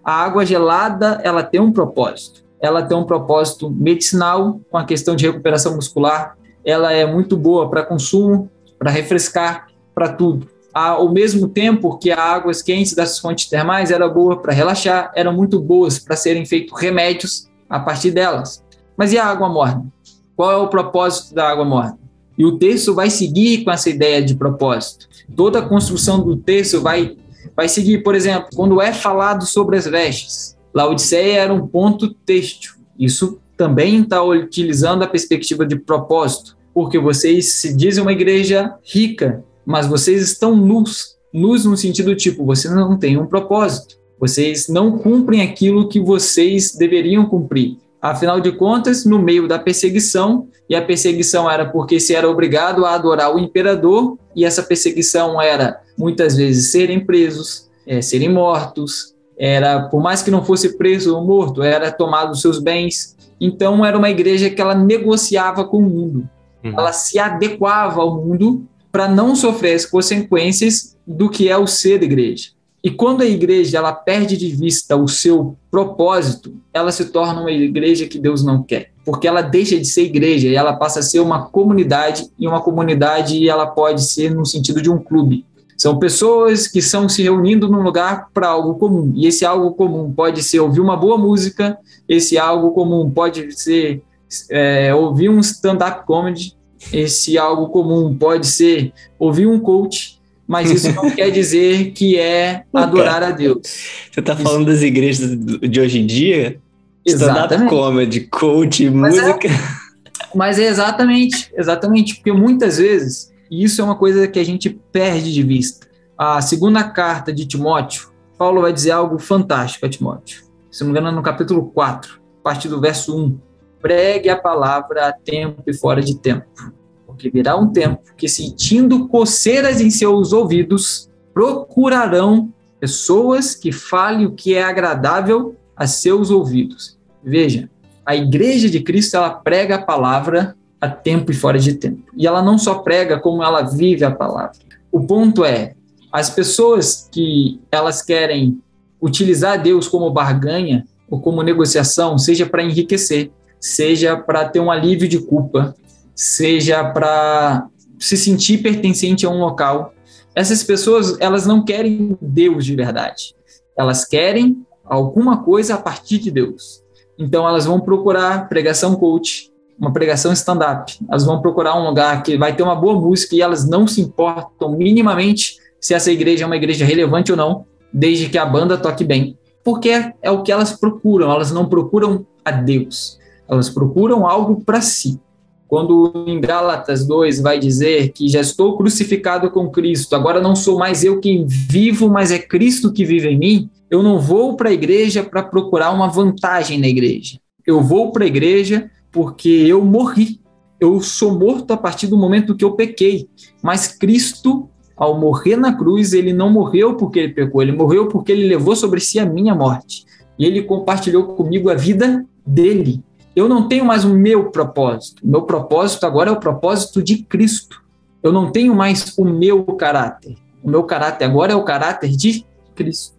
S2: A água gelada, ela tem um propósito. Ela tem um propósito medicinal, com a questão de recuperação muscular. Ela é muito boa para consumo, para refrescar, para tudo ao mesmo tempo que as águas quentes das fontes termais era boa para relaxar, eram muito boas para serem feitos remédios a partir delas. Mas e a água morna? Qual é o propósito da água morna? E o texto vai seguir com essa ideia de propósito. Toda a construção do texto vai, vai seguir, por exemplo, quando é falado sobre as vestes. Laodiceia era um ponto têxtil. Isso também está utilizando a perspectiva de propósito, porque vocês se dizem uma igreja rica, mas vocês estão nus. Nus no sentido tipo, vocês não têm um propósito. Vocês não cumprem aquilo que vocês deveriam cumprir. Afinal de contas, no meio da perseguição, e a perseguição era porque se era obrigado a adorar o imperador, e essa perseguição era muitas vezes serem presos, é, serem mortos, era por mais que não fosse preso ou morto, era tomado os seus bens. Então era uma igreja que ela negociava com o mundo. Uhum. Ela se adequava ao mundo para não sofrer as consequências do que é o ser igreja. E quando a igreja ela perde de vista o seu propósito, ela se torna uma igreja que Deus não quer, porque ela deixa de ser igreja e ela passa a ser uma comunidade e uma comunidade ela pode ser no sentido de um clube. São pessoas que estão se reunindo num lugar para algo comum. E esse algo comum pode ser ouvir uma boa música, esse algo comum pode ser é, ouvir um stand-up comedy, esse algo comum pode ser ouvir um coach, mas isso não quer dizer que é adorar a Deus.
S1: Você está falando das igrejas de hoje em dia? Stand-up comedy, coach, mas é música.
S2: É, mas é exatamente, exatamente, porque muitas vezes, e isso é uma coisa que a gente perde de vista. A segunda carta de Timóteo, Paulo vai dizer algo fantástico a Timóteo. Se não me engano, no capítulo 4, a partir do verso 1. Pregue a palavra a tempo e fora de tempo porque virá um tempo que, sentindo coceiras em seus ouvidos, procurarão pessoas que falem o que é agradável a seus ouvidos. Veja, a igreja de Cristo ela prega a palavra a tempo e fora de tempo. E ela não só prega como ela vive a palavra. O ponto é, as pessoas que elas querem utilizar Deus como barganha ou como negociação, seja para enriquecer, seja para ter um alívio de culpa, seja para se sentir pertencente a um local. Essas pessoas, elas não querem Deus de verdade. Elas querem alguma coisa a partir de Deus. Então elas vão procurar pregação coach, uma pregação stand-up. Elas vão procurar um lugar que vai ter uma boa música e elas não se importam minimamente se essa igreja é uma igreja relevante ou não, desde que a banda toque bem. Porque é o que elas procuram, elas não procuram a Deus. Elas procuram algo para si. Quando em Gálatas 2 vai dizer que já estou crucificado com Cristo, agora não sou mais eu quem vivo, mas é Cristo que vive em mim, eu não vou para a igreja para procurar uma vantagem na igreja. Eu vou para a igreja porque eu morri. Eu sou morto a partir do momento que eu pequei. Mas Cristo, ao morrer na cruz, ele não morreu porque ele pecou, ele morreu porque ele levou sobre si a minha morte. E ele compartilhou comigo a vida dele eu não tenho mais o meu propósito. Meu propósito agora é o propósito de Cristo. Eu não tenho mais o meu caráter. O meu caráter agora é o caráter de Cristo.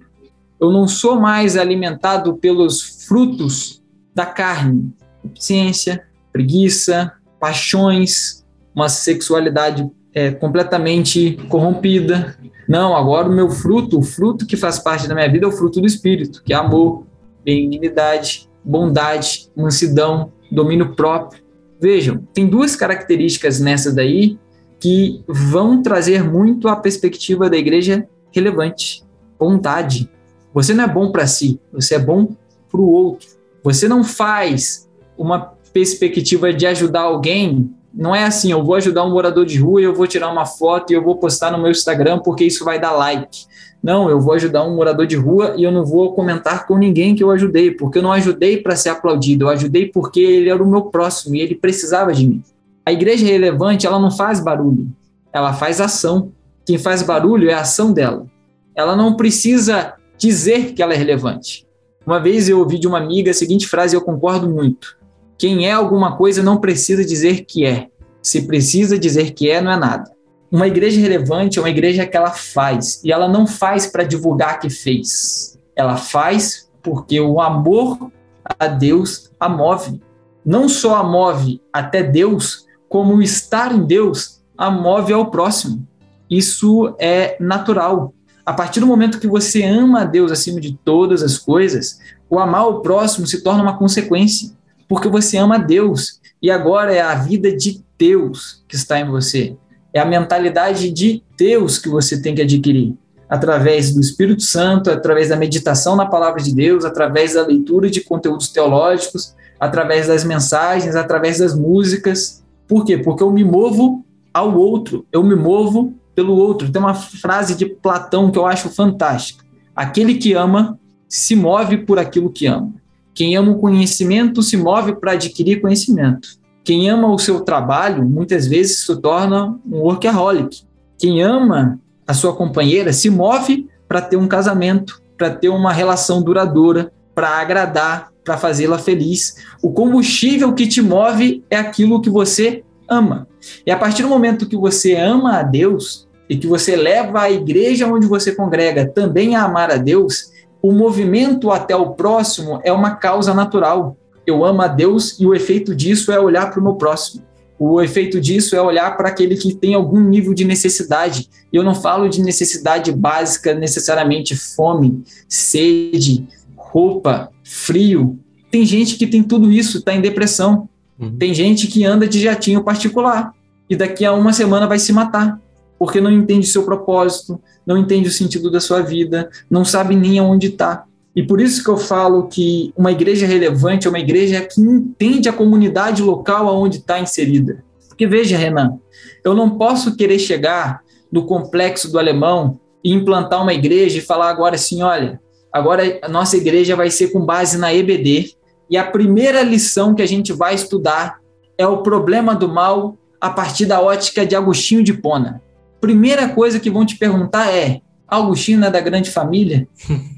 S2: Eu não sou mais alimentado pelos frutos da carne, ciência, preguiça, paixões, uma sexualidade é, completamente corrompida. Não, agora o meu fruto, o fruto que faz parte da minha vida é o fruto do Espírito, que é amor, benignidade, bondade, mansidão, domínio próprio. Vejam, tem duas características nessa daí que vão trazer muito a perspectiva da igreja relevante. Bondade. Você não é bom para si, você é bom para o outro. Você não faz uma perspectiva de ajudar alguém. Não é assim, eu vou ajudar um morador de rua eu vou tirar uma foto e eu vou postar no meu Instagram porque isso vai dar like. Não, eu vou ajudar um morador de rua e eu não vou comentar com ninguém que eu ajudei, porque eu não ajudei para ser aplaudido, eu ajudei porque ele era o meu próximo e ele precisava de mim. A igreja relevante, ela não faz barulho, ela faz ação. Quem faz barulho é a ação dela. Ela não precisa dizer que ela é relevante. Uma vez eu ouvi de uma amiga a seguinte frase e eu concordo muito. Quem é alguma coisa não precisa dizer que é. Se precisa dizer que é, não é nada. Uma igreja relevante é uma igreja que ela faz, e ela não faz para divulgar que fez. Ela faz porque o amor a Deus a move. Não só a move até Deus, como o estar em Deus a move ao próximo. Isso é natural. A partir do momento que você ama a Deus acima de todas as coisas, o amar o próximo se torna uma consequência, porque você ama a Deus e agora é a vida de Deus que está em você. É a mentalidade de Deus que você tem que adquirir através do Espírito Santo, através da meditação na palavra de Deus, através da leitura de conteúdos teológicos, através das mensagens, através das músicas. Por quê? Porque eu me movo ao outro, eu me movo pelo outro. Tem uma frase de Platão que eu acho fantástica. Aquele que ama se move por aquilo que ama. Quem ama o conhecimento se move para adquirir conhecimento. Quem ama o seu trabalho, muitas vezes se torna um workaholic. Quem ama a sua companheira se move para ter um casamento, para ter uma relação duradoura, para agradar, para fazê-la feliz. O combustível que te move é aquilo que você ama. E a partir do momento que você ama a Deus, e que você leva a igreja onde você congrega também a amar a Deus, o movimento até o próximo é uma causa natural. Eu amo a Deus e o efeito disso é olhar para o meu próximo. O efeito disso é olhar para aquele que tem algum nível de necessidade. Eu não falo de necessidade básica, necessariamente fome, sede, roupa, frio. Tem gente que tem tudo isso, está em depressão. Uhum. Tem gente que anda de jatinho particular e daqui a uma semana vai se matar porque não entende o seu propósito, não entende o sentido da sua vida, não sabe nem aonde está. E por isso que eu falo que uma igreja relevante é uma igreja que entende a comunidade local aonde está inserida. Porque veja, Renan, eu não posso querer chegar no complexo do alemão e implantar uma igreja e falar agora assim, olha, agora a nossa igreja vai ser com base na EBD e a primeira lição que a gente vai estudar é o problema do mal a partir da ótica de Agostinho de Pona primeira coisa que vão te perguntar é: Augustino é da grande família?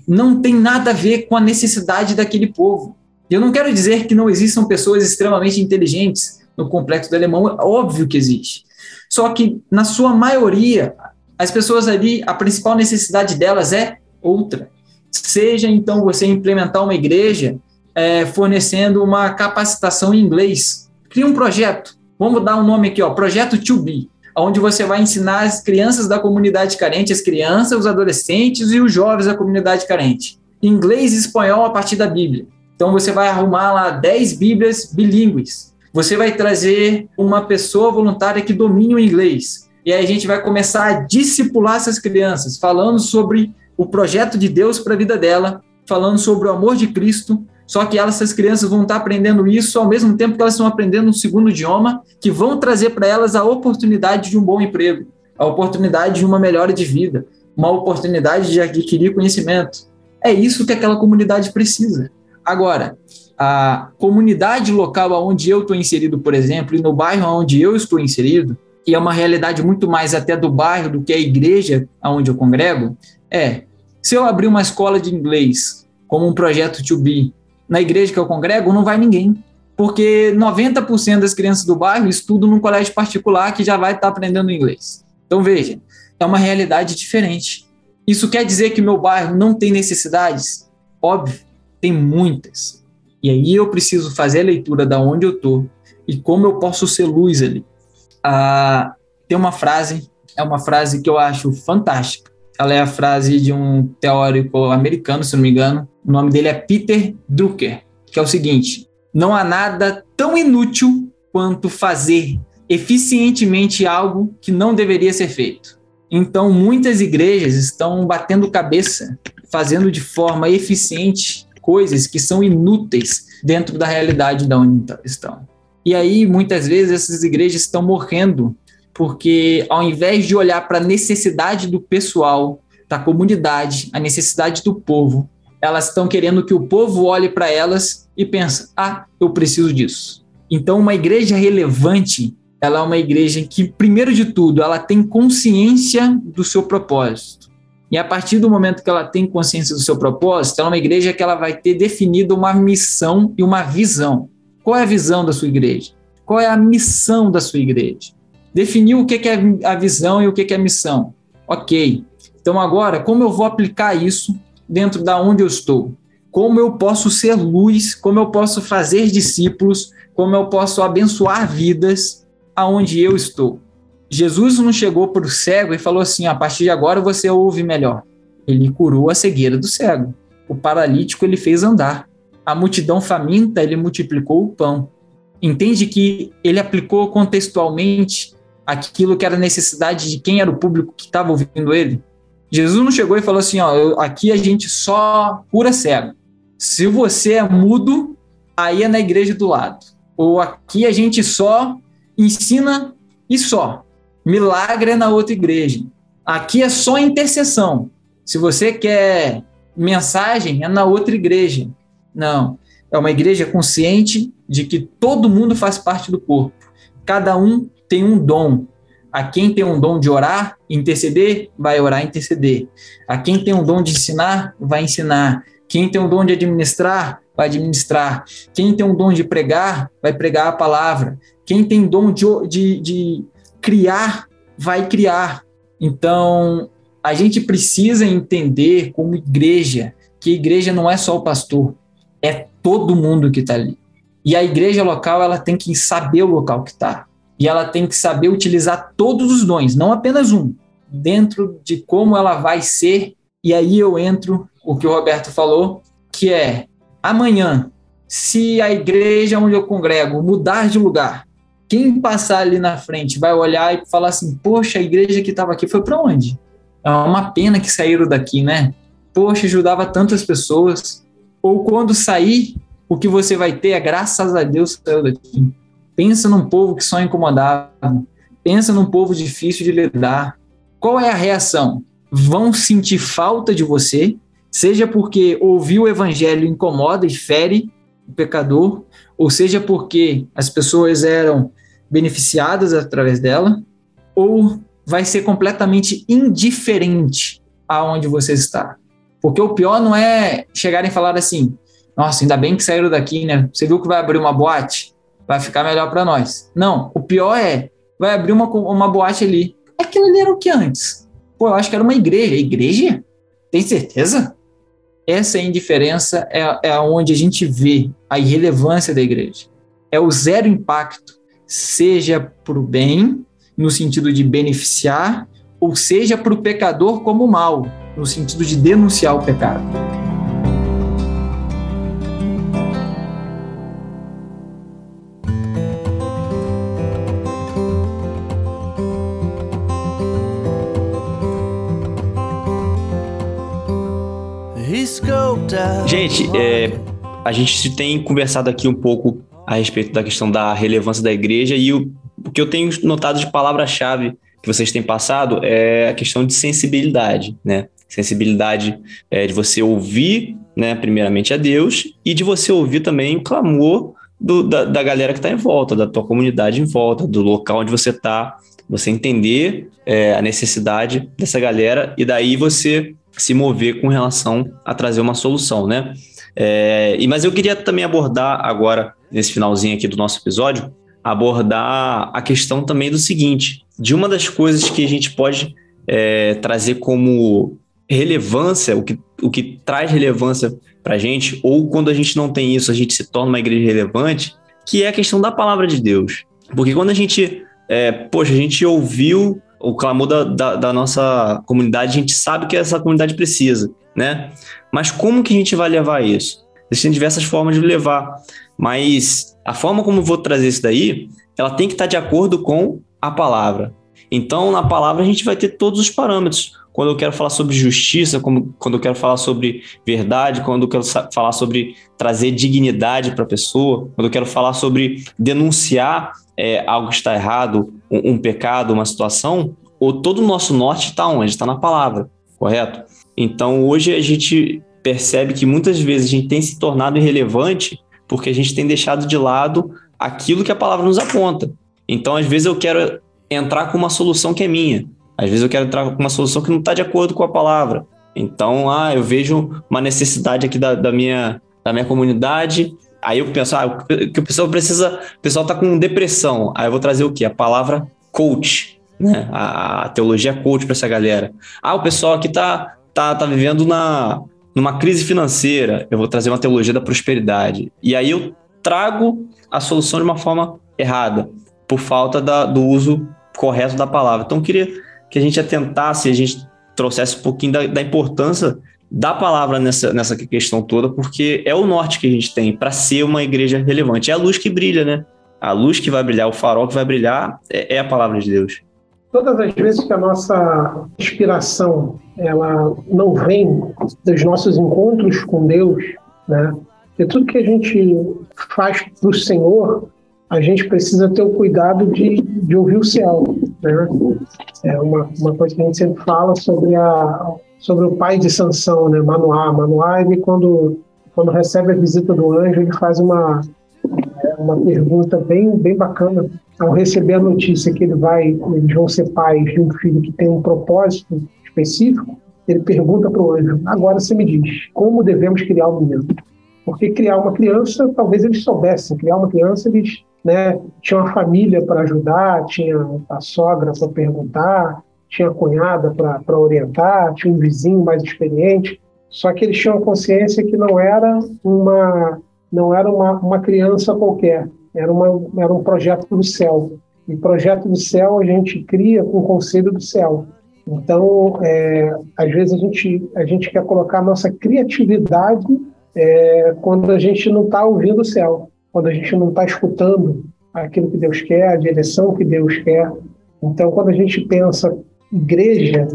S2: Não tem nada a ver com a necessidade daquele povo. Eu não quero dizer que não existam pessoas extremamente inteligentes no complexo do alemão, é óbvio que existe. Só que, na sua maioria, as pessoas ali, a principal necessidade delas é outra. Seja então você implementar uma igreja é, fornecendo uma capacitação em inglês. Cria um projeto. Vamos dar um nome aqui, ó, Projeto 2B onde você vai ensinar as crianças da comunidade carente, as crianças, os adolescentes e os jovens da comunidade carente. Inglês e espanhol a partir da Bíblia. Então você vai arrumar lá 10 Bíblias bilíngues. Você vai trazer uma pessoa voluntária que domine o inglês. E aí a gente vai começar a discipular essas crianças, falando sobre o projeto de Deus para a vida dela, falando sobre o amor de Cristo, só que elas, essas crianças vão estar aprendendo isso ao mesmo tempo que elas estão aprendendo um segundo idioma, que vão trazer para elas a oportunidade de um bom emprego, a oportunidade de uma melhora de vida, uma oportunidade de adquirir conhecimento. É isso que aquela comunidade precisa. Agora, a comunidade local onde eu estou inserido, por exemplo, e no bairro onde eu estou inserido, e é uma realidade muito mais até do bairro do que a igreja onde eu congrego, é se eu abrir uma escola de inglês como um projeto to be na igreja que eu congrego, não vai ninguém. Porque 90% das crianças do bairro estudam num colégio particular que já vai estar aprendendo inglês. Então, veja, é uma realidade diferente. Isso quer dizer que meu bairro não tem necessidades? Óbvio, tem muitas. E aí eu preciso fazer a leitura da onde eu estou e como eu posso ser luz ali. Ah, tem uma frase, é uma frase que eu acho fantástica. Ela é a frase de um teórico americano, se não me engano, o nome dele é Peter Drucker, que é o seguinte: não há nada tão inútil quanto fazer eficientemente algo que não deveria ser feito. Então, muitas igrejas estão batendo cabeça, fazendo de forma eficiente coisas que são inúteis dentro da realidade da onde estão. E aí, muitas vezes, essas igrejas estão morrendo, porque ao invés de olhar para a necessidade do pessoal, da comunidade, a necessidade do povo, elas estão querendo que o povo olhe para elas e pense: ah, eu preciso disso. Então, uma igreja relevante, ela é uma igreja que, primeiro de tudo, ela tem consciência do seu propósito. E a partir do momento que ela tem consciência do seu propósito, ela é uma igreja que ela vai ter definido uma missão e uma visão. Qual é a visão da sua igreja? Qual é a missão da sua igreja? Definiu o que é a visão e o que é a missão. Ok. Então, agora, como eu vou aplicar isso dentro da onde eu estou? Como eu posso ser luz? Como eu posso fazer discípulos? Como eu posso abençoar vidas aonde eu estou? Jesus não chegou para o cego e falou assim: a partir de agora você ouve melhor. Ele curou a cegueira do cego. O paralítico ele fez andar. A multidão faminta ele multiplicou o pão. Entende que ele aplicou contextualmente aquilo que era necessidade de quem era o público que estava ouvindo ele? Jesus não chegou e falou assim: ó, aqui a gente só cura cego. Se você é mudo, aí é na igreja do lado. Ou aqui a gente só ensina e só. Milagre é na outra igreja. Aqui é só intercessão. Se você quer mensagem, é na outra igreja. Não. É uma igreja consciente de que todo mundo faz parte do corpo. Cada um tem um dom. A quem tem um dom de orar, interceder, vai orar interceder. A quem tem um dom de ensinar, vai ensinar. Quem tem um dom de administrar, vai administrar. Quem tem um dom de pregar, vai pregar a palavra. Quem tem dom de, de, de criar, vai criar. Então, a gente precisa entender como igreja que igreja não é só o pastor, é todo mundo que está ali. E a igreja local, ela tem que saber o local que está. E ela tem que saber utilizar todos os dons, não apenas um, dentro de como ela vai ser. E aí eu entro, o que o Roberto falou, que é amanhã, se a igreja onde eu congrego mudar de lugar, quem passar ali na frente vai olhar e falar assim: Poxa, a igreja que estava aqui foi para onde? É uma pena que saíram daqui, né? Poxa, ajudava tantas pessoas. Ou quando sair, o que você vai ter é graças a Deus saiu daqui. Pensa num povo que só incomodava. Pensa num povo difícil de lidar. Qual é a reação? Vão sentir falta de você, seja porque ouvir o evangelho incomoda e fere o pecador, ou seja porque as pessoas eram beneficiadas através dela, ou vai ser completamente indiferente aonde você está. Porque o pior não é chegarem e falar assim: nossa, ainda bem que saíram daqui, né? Você viu que vai abrir uma boate? Vai ficar melhor para nós. Não, o pior é: vai abrir uma, uma boate ali. Aquilo ali era o que antes? Pô, eu acho que era uma igreja. Igreja? Tem certeza? Essa indiferença é, é onde a gente vê a irrelevância da igreja. É o zero impacto, seja para o bem, no sentido de beneficiar, ou seja para o pecador como mal, no sentido de denunciar o pecado.
S1: Gente, é, a gente tem conversado aqui um pouco a respeito da questão da relevância da igreja e o, o que eu tenho notado de palavra-chave que vocês têm passado é a questão de sensibilidade, né? Sensibilidade é, de você ouvir, né, primeiramente a Deus e de você ouvir também o clamor do, da, da galera que está em volta, da tua comunidade em volta, do local onde você está, você entender é, a necessidade dessa galera e daí você se mover com relação a trazer uma solução, né? É, mas eu queria também abordar agora, nesse finalzinho aqui do nosso episódio, abordar a questão também do seguinte: de uma das coisas que a gente pode é, trazer como relevância, o que, o que traz relevância para a gente, ou quando a gente não tem isso, a gente se torna uma igreja relevante, que é a questão da palavra de Deus. Porque quando a gente, é, poxa, a gente ouviu o clamor da, da, da, nossa comunidade, a gente sabe que essa comunidade precisa, né? Mas como que a gente vai levar isso? Existem diversas formas de levar, mas a forma como eu vou trazer isso daí, ela tem que estar de acordo com a palavra. Então, na palavra, a gente vai ter todos os parâmetros. Quando eu quero falar sobre justiça, como, quando eu quero falar sobre verdade, quando eu quero falar sobre trazer dignidade para a pessoa, quando eu quero falar sobre denunciar é, algo que está errado, um, um pecado, uma situação, o, todo o nosso norte está onde? Está na palavra, correto? Então, hoje a gente percebe que muitas vezes a gente tem se tornado irrelevante porque a gente tem deixado de lado aquilo que a palavra nos aponta. Então, às vezes eu quero entrar com uma solução que é minha. Às vezes eu quero entrar com uma solução que não está de acordo com a palavra. Então, ah, eu vejo uma necessidade aqui da, da, minha, da minha comunidade. Aí eu penso, ah, que o pessoal precisa. O pessoal está com depressão. Aí eu vou trazer o quê? A palavra coach, né? A, a teologia coach para essa galera. Ah, o pessoal aqui está tá, tá vivendo na, numa crise financeira. Eu vou trazer uma teologia da prosperidade. E aí eu trago a solução de uma forma errada, por falta da, do uso correto da palavra. Então, eu queria que a gente atentasse, a gente trouxesse um pouquinho da, da importância da palavra nessa, nessa questão toda, porque é o norte que a gente tem para ser uma igreja relevante. É a luz que brilha, né? A luz que vai brilhar, o farol que vai brilhar é, é a palavra de Deus.
S3: Todas as vezes que a nossa inspiração ela não vem dos nossos encontros com Deus, né? E tudo que a gente faz para o Senhor, a gente precisa ter o cuidado de, de ouvir o céu. Né? É uma, uma coisa que a gente sempre fala sobre, a, sobre o pai de Sansão, né? Manoá. Manoá, ele quando, quando recebe a visita do anjo, ele faz uma, é, uma pergunta bem, bem bacana. Ao receber a notícia que ele vai, eles vão ser pais de um filho que tem um propósito específico, ele pergunta para o anjo: agora você me diz, como devemos criar o menino? Porque criar uma criança, talvez eles soubessem. Criar uma criança, eles né, tinham a família para ajudar, tinha a sogra para perguntar, tinha cunhada para orientar, tinha um vizinho mais experiente, só que eles tinham consciência que não era uma não era uma, uma criança qualquer, era, uma, era um projeto do céu. E projeto do céu a gente cria com o conselho do céu. Então, é, às vezes a gente, a gente quer colocar a nossa criatividade é, quando a gente não está ouvindo o céu, quando a gente não está escutando aquilo que Deus quer, a direção que Deus quer. Então, quando a gente pensa igreja,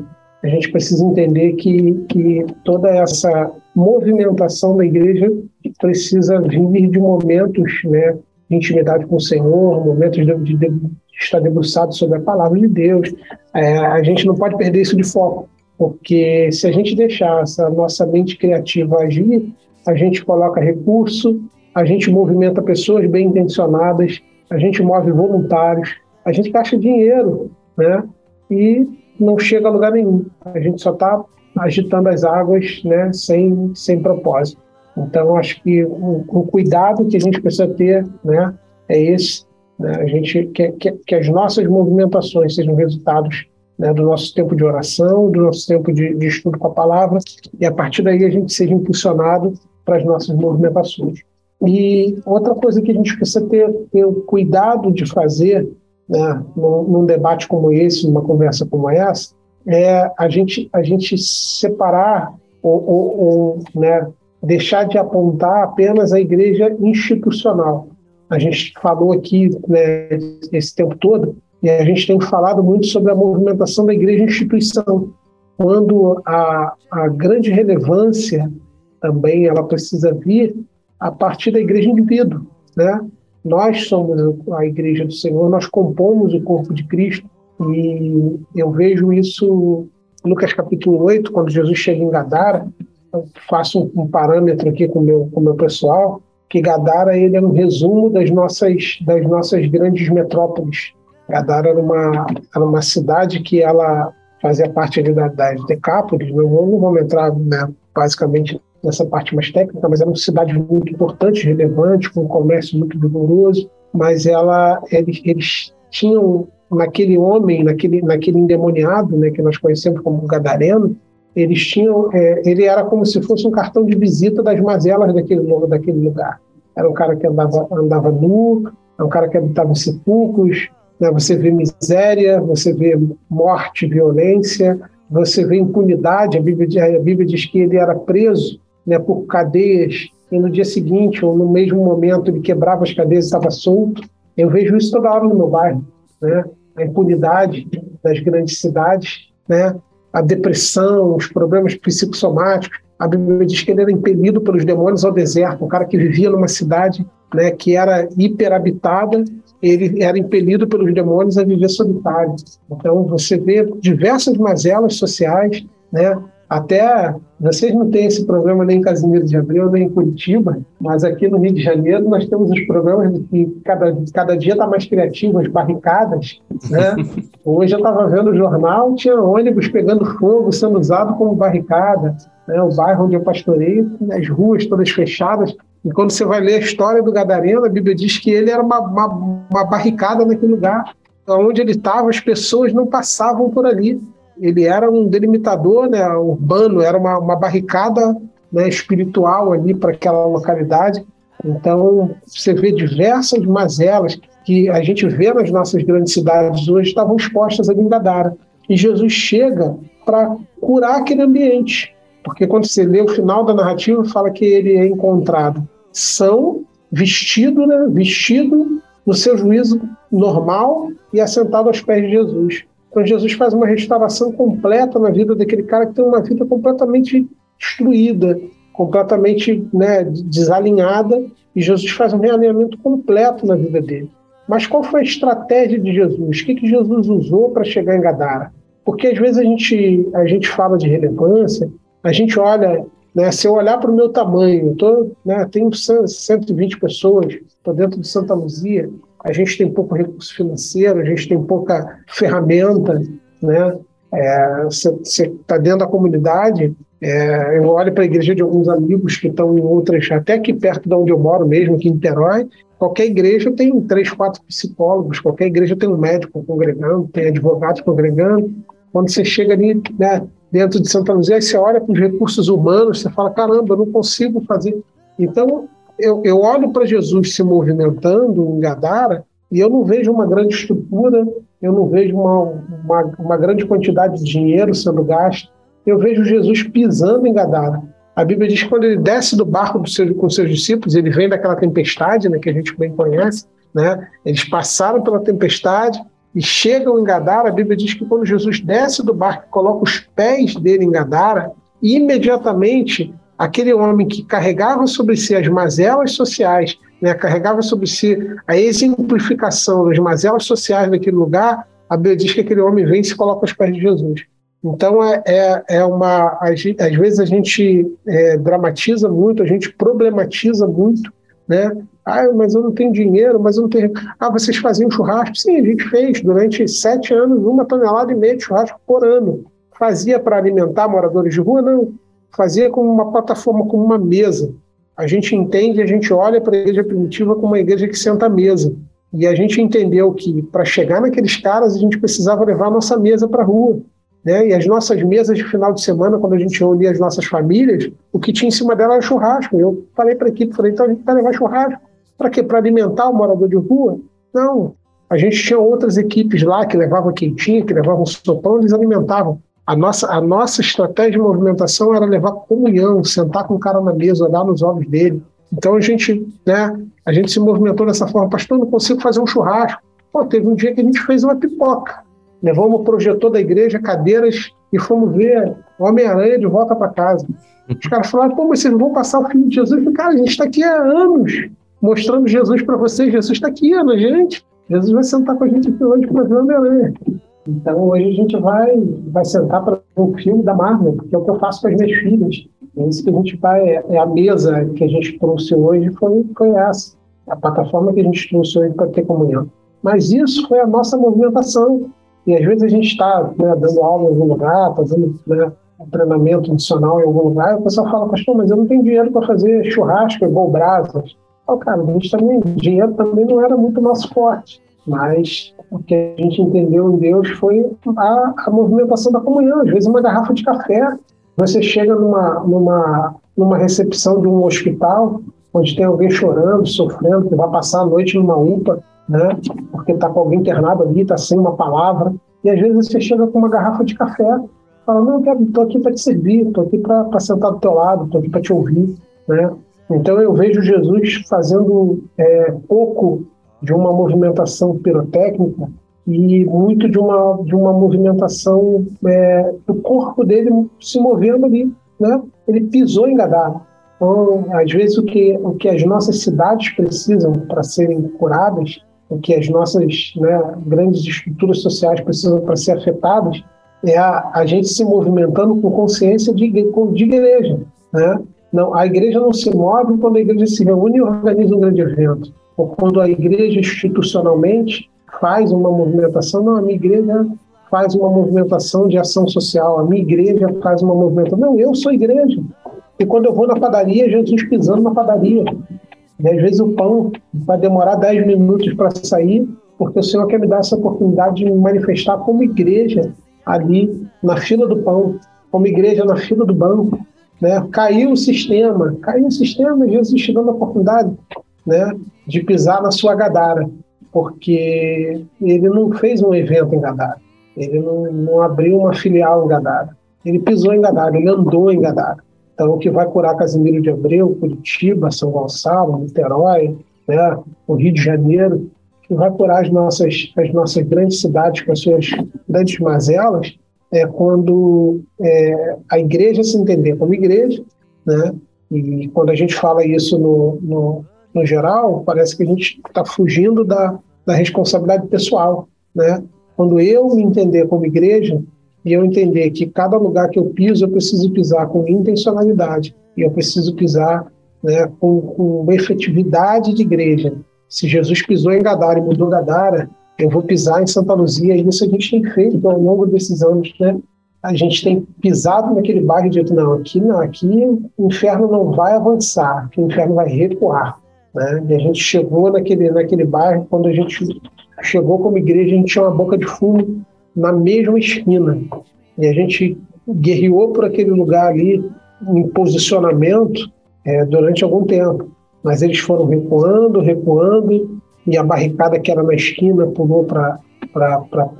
S3: a gente precisa entender que, que toda essa movimentação da igreja precisa vir de momentos né, de intimidade com o Senhor, momentos de, de, de estar debruçado sobre a palavra de Deus. É, a gente não pode perder isso de foco, porque se a gente deixar essa nossa mente criativa agir, a gente coloca recurso, a gente movimenta pessoas bem intencionadas, a gente move voluntários, a gente gasta dinheiro, né? E não chega a lugar nenhum. A gente só está agitando as águas, né? Sem, sem propósito. Então, acho que o, o, cuidado que a gente precisa ter, né? É esse. Né? A gente quer que, que as nossas movimentações sejam resultados né, do nosso tempo de oração, do nosso tempo de, de estudo com a palavra, e a partir daí a gente seja impulsionado para as nossas movimentações. E outra coisa que a gente precisa ter, ter o cuidado de fazer né, num, num, debate como esse, numa conversa como essa, é a gente, a gente separar ou, ou, ou né, deixar de apontar apenas a igreja institucional. A gente falou aqui né, esse tempo todo e a gente tem falado muito sobre a movimentação da igreja instituição, quando a, a grande relevância também ela precisa vir a partir da igreja indivíduo, né? Nós somos a igreja do Senhor, nós compomos o corpo de Cristo e eu vejo isso Lucas capítulo 8, quando Jesus chega em Gadara, eu faço um, parâmetro aqui com meu, o com meu pessoal, que Gadara ele é um resumo das nossas, das nossas grandes metrópoles. Gadara era uma, era uma cidade que ela fazia parte ali da, das Decápolis, não, não vamos entrar né, basicamente nessa parte mais técnica, mas era uma cidade muito importante, relevante, com um comércio muito vigoroso, mas ela, eles, eles tinham naquele homem, naquele, naquele endemoniado, né, que nós conhecemos como Gadareno, eles tinham, é, ele era como se fosse um cartão de visita das mazelas daquele, daquele lugar. Era um cara que andava, andava nu, é um cara que habitava em sepulcros, né, você vê miséria, você vê morte, violência, você vê impunidade. A Bíblia, a Bíblia diz que ele era preso né, por cadeias e no dia seguinte ou no mesmo momento ele quebrava as cadeias e estava solto. Eu vejo isso toda hora no meu bairro, né? A impunidade das grandes cidades, né? A depressão, os problemas psicossomáticos. A Bíblia diz que ele era impelido pelos demônios ao deserto, um cara que vivia numa cidade, né, que era hiperabitada, ele era impelido pelos demônios a viver solitário. Então você vê diversas mazelas sociais, né? Até vocês não têm esse problema nem em Casimiro de Abreu, nem em Curitiba, mas aqui no Rio de Janeiro nós temos os problemas de que cada, cada dia está mais criativo, as barricadas. Né? Hoje eu estava vendo o jornal, tinha ônibus pegando fogo, sendo usado como barricada. Né? O bairro onde eu pastorei, as ruas todas fechadas. E quando você vai ler a história do Gadareno, a Bíblia diz que ele era uma, uma, uma barricada naquele lugar. Onde ele estava, as pessoas não passavam por ali ele era um delimitador né, urbano, era uma, uma barricada né, espiritual ali para aquela localidade. Então, você vê diversas mazelas que a gente vê nas nossas grandes cidades hoje estavam expostas ali em Gadara. E Jesus chega para curar aquele ambiente. Porque quando você lê o final da narrativa, fala que ele é encontrado são, vestido, né, vestido no seu juízo normal e assentado aos pés de Jesus. Então Jesus faz uma restauração completa na vida daquele cara que tem uma vida completamente destruída, completamente né, desalinhada, e Jesus faz um realinhamento completo na vida dele. Mas qual foi a estratégia de Jesus? O que, que Jesus usou para chegar em Gadara? Porque às vezes a gente, a gente fala de relevância, a gente olha, né, se eu olhar para o meu tamanho, tô, né, tenho 120 pessoas, estou dentro de Santa Luzia, a gente tem pouco recurso financeiro, a gente tem pouca ferramenta, né? Você é, está dentro da comunidade, é, eu olho para a igreja de alguns amigos que estão em outras, até aqui perto de onde eu moro mesmo, aqui em Niterói, qualquer igreja tem três, quatro psicólogos, qualquer igreja tem um médico congregando, tem advogados congregando, quando você chega ali né, dentro de Santa Luzia, você olha para os recursos humanos, você fala, caramba, eu não consigo fazer. Então, eu, eu olho para Jesus se movimentando em Gadara e eu não vejo uma grande estrutura, eu não vejo uma, uma, uma grande quantidade de dinheiro sendo gasto, eu vejo Jesus pisando em Gadara. A Bíblia diz que quando ele desce do barco seu, com seus discípulos, ele vem daquela tempestade, né, que a gente bem conhece, né? Eles passaram pela tempestade e chegam em Gadara. A Bíblia diz que quando Jesus desce do barco e coloca os pés dele em Gadara, imediatamente aquele homem que carregava sobre si as mazelas sociais, né, carregava sobre si a exemplificação das mazelas sociais daquele lugar, a Bíblia diz que aquele homem vem e se coloca aos pés de Jesus. Então, é, é, é uma. Às vezes a gente é, dramatiza muito, a gente problematiza muito, né? Ah, mas eu não tenho dinheiro, mas eu não tenho. Ah, vocês faziam churrasco? Sim, a gente fez durante sete anos uma tonelada e meia de churrasco por ano. Fazia para alimentar moradores de rua? Não. Fazia como uma plataforma, como uma mesa. A gente entende, a gente olha para a igreja primitiva como uma igreja que senta à mesa. E a gente entendeu que para chegar naqueles caras, a gente precisava levar a nossa mesa para a rua. Né? E as nossas mesas de final de semana, quando a gente reunia as nossas famílias, o que tinha em cima dela era churrasco. Eu falei para a equipe, falei, então a gente vai levar churrasco. Para quê? Para alimentar o morador de rua? Não. A gente tinha outras equipes lá que levavam quentinha, que levavam sopão, eles alimentavam. A nossa, a nossa estratégia de movimentação era levar comunhão, sentar com o cara na mesa, olhar nos olhos dele. Então a gente, né, a gente se movimentou dessa forma. Pastor, não consigo fazer um churrasco. Pô, teve um dia que a gente fez uma pipoca. Levamos o projetor da igreja, cadeiras, e fomos ver Homem-Aranha de volta para casa. Os caras falaram, pô, mas vocês vão passar o filme de Jesus? Falei, cara, a gente está aqui há anos mostrando Jesus para vocês. Jesus está aqui, Ana, gente. Jesus vai sentar com a gente aqui hoje para ver Homem-Aranha. Então, hoje a gente vai, vai sentar para ver um filme da Marvel, que é o que eu faço com as minhas filhas. É isso que a gente vai, é a mesa que a gente trouxe hoje foi, foi essa. A plataforma que a gente trouxe hoje para ter comunhão. Mas isso foi a nossa movimentação. E às vezes a gente está né, dando aula em algum lugar, fazendo né, um treinamento adicional em algum lugar, e o pessoal fala, pastor, mas eu não tenho dinheiro para fazer churrasco igual brasas. Oh, cara, a gente também, dinheiro também não era muito nosso forte. Mas o que a gente entendeu em Deus foi a, a movimentação da comunhão. Às vezes uma garrafa de café, você chega numa, numa, numa recepção de um hospital, onde tem alguém chorando, sofrendo, que vai passar a noite numa UPA, né? Porque está com alguém internado ali, está sem uma palavra. E às vezes você chega com uma garrafa de café, fala, não, estou aqui para te servir, estou aqui para sentar do teu lado, estou aqui para te ouvir, né? Então eu vejo Jesus fazendo é, pouco de uma movimentação pirotécnica e muito de uma, de uma movimentação é, do corpo dele se movendo ali, né? Ele pisou em Gadara. Então, às vezes o que, o que as nossas cidades precisam para serem curadas o que as nossas né, grandes estruturas sociais precisam para ser afetadas, é a, a gente se movimentando com consciência de, de igreja. Né? Não, a igreja não se move quando a igreja se reúne e organiza um grande evento, ou quando a igreja institucionalmente faz uma movimentação. Não, a minha igreja faz uma movimentação de ação social, a minha igreja faz uma movimentação. Não, eu sou igreja. E quando eu vou na padaria, Jesus pisando na padaria. E às vezes o pão vai demorar 10 minutos para sair, porque o Senhor quer me dar essa oportunidade de me manifestar como igreja ali na fila do pão, como igreja na fila do banco. Né? Caiu o sistema, caiu o sistema, Jesus te dando a oportunidade né, de pisar na sua Gadara, porque ele não fez um evento em Gadara, ele não, não abriu uma filial em Gadara, ele pisou em Gadara, ele andou em Gadara. Então, que vai curar Casimiro de Abreu, Curitiba, São Gonçalo, Niterói, né, o Rio de Janeiro, que vai curar as nossas, as nossas grandes cidades com as suas grandes mazelas, é quando é, a igreja se entender como igreja, né? E quando a gente fala isso no, no, no geral, parece que a gente está fugindo da, da responsabilidade pessoal, né? Quando eu me entender como igreja, e eu entender que cada lugar que eu piso, eu preciso pisar com intencionalidade e eu preciso pisar né, com, com efetividade de igreja. Se Jesus pisou em Gadara e mudou Gadara, eu vou pisar em Santa Luzia, e isso a gente tem feito ao longo desses anos, né? A gente tem pisado naquele bairro e dito, não, aqui não, aqui o inferno não vai avançar, aqui o inferno vai recuar, né? E a gente chegou naquele, naquele bairro, quando a gente chegou como igreja, a gente tinha uma boca de fumo na mesma esquina. E a gente guerreou por aquele lugar ali em posicionamento é, durante algum tempo. Mas eles foram recuando, recuando, e a barricada que era na esquina pulou para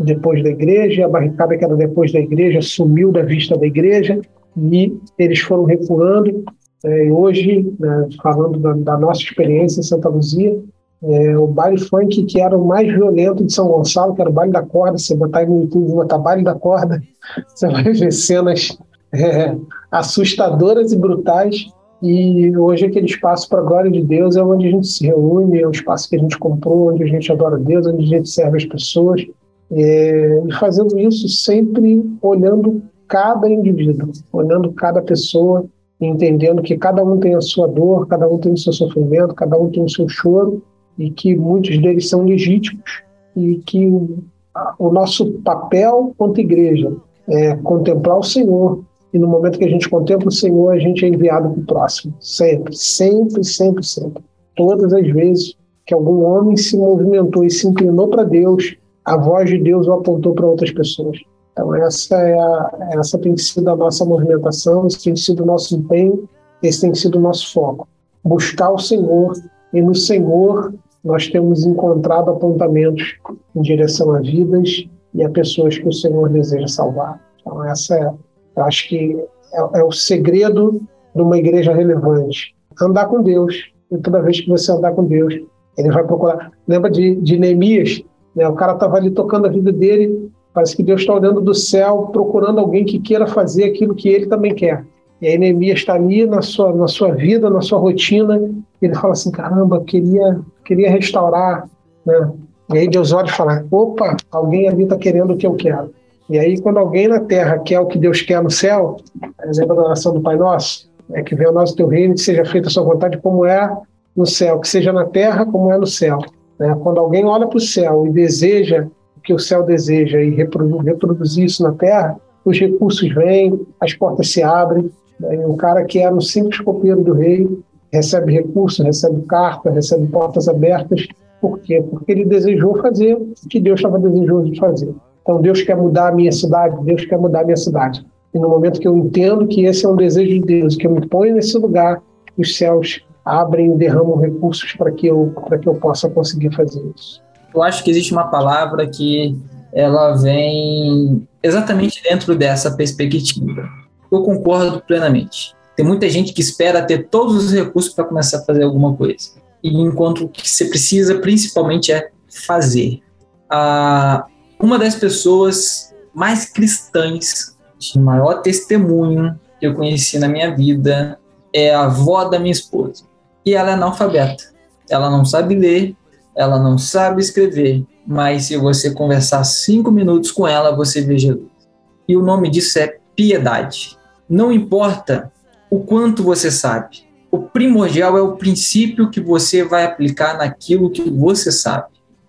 S3: depois da igreja, a barricada que era depois da igreja sumiu da vista da igreja, e eles foram recuando. É, hoje, né, falando da, da, nossa experiência em Santa Luzia, é, o baile funk que era o mais violento de São Gonçalo, que era o baile da corda, você botar no YouTube, botar baile da corda, você vai ver cenas é, assustadoras e brutais. E hoje aquele espaço para a glória de Deus é onde a gente se reúne, é um espaço que a gente comprou, onde a gente adora Deus, onde a gente serve as pessoas. É, e fazendo isso sempre olhando cada indivíduo, olhando cada pessoa, entendendo que cada um tem a sua dor, cada um tem o seu sofrimento, cada um tem o seu choro, e que muitos deles são legítimos, e que o, o nosso papel quanto igreja é contemplar o Senhor, e no momento que a gente contempla o Senhor, a gente é enviado para o próximo. Sempre, sempre, sempre, sempre. Todas as vezes que algum homem se movimentou e se inclinou para Deus, a voz de Deus o apontou para outras pessoas. Então, essa, é a, essa tem sido a nossa movimentação, esse tem sido o nosso empenho, esse tem sido o nosso foco. Buscar o Senhor, e no Senhor nós temos encontrado apontamentos em direção a vidas e a pessoas que o Senhor deseja salvar. Então, essa é eu acho que é, é o segredo de uma igreja relevante. Andar com Deus. E toda vez que você andar com Deus, ele vai procurar. Lembra de, de Neemias? Né? O cara estava ali tocando a vida dele. Parece que Deus está olhando do céu, procurando alguém que queira fazer aquilo que ele também quer. E aí Neemias está ali na sua, na sua vida, na sua rotina. E ele fala assim: caramba, queria, queria restaurar. Né? E aí Deus olha e fala: opa, alguém ali está querendo o que eu quero. E aí, quando alguém na terra quer o que Deus quer no céu, exemplo da oração do Pai Nosso, é que venha o nosso teu reino, que seja feita a sua vontade, como é no céu, que seja na terra, como é no céu. Né? Quando alguém olha para o céu e deseja o que o céu deseja e reproduz, reproduzir isso na terra, os recursos vêm, as portas se abrem. Né? Um cara que era um simples copeiro do rei recebe recursos, recebe carta, recebe portas abertas. Por quê? Porque ele desejou fazer o que Deus estava desejoso de fazer. Então Deus quer mudar a minha cidade, Deus quer mudar a minha cidade. E no momento que eu entendo que esse é um desejo de Deus, que eu me ponho nesse lugar, os céus abrem e derramam recursos para que eu para que eu possa conseguir fazer isso.
S2: Eu acho que existe uma palavra que ela vem exatamente dentro dessa perspectiva. Eu concordo plenamente. Tem muita gente que espera ter todos os recursos para começar a fazer alguma coisa. E enquanto o que você precisa principalmente é fazer. A, uma das pessoas mais cristãs, de maior testemunho que eu conheci na minha vida é a avó da minha esposa. E ela é analfabeta. Ela não sabe ler, ela não sabe escrever, mas se você conversar cinco minutos com ela, você vê Jesus. E o nome disso é piedade. Não importa o quanto você sabe, o primordial é o princípio que você vai aplicar naquilo que você sabe.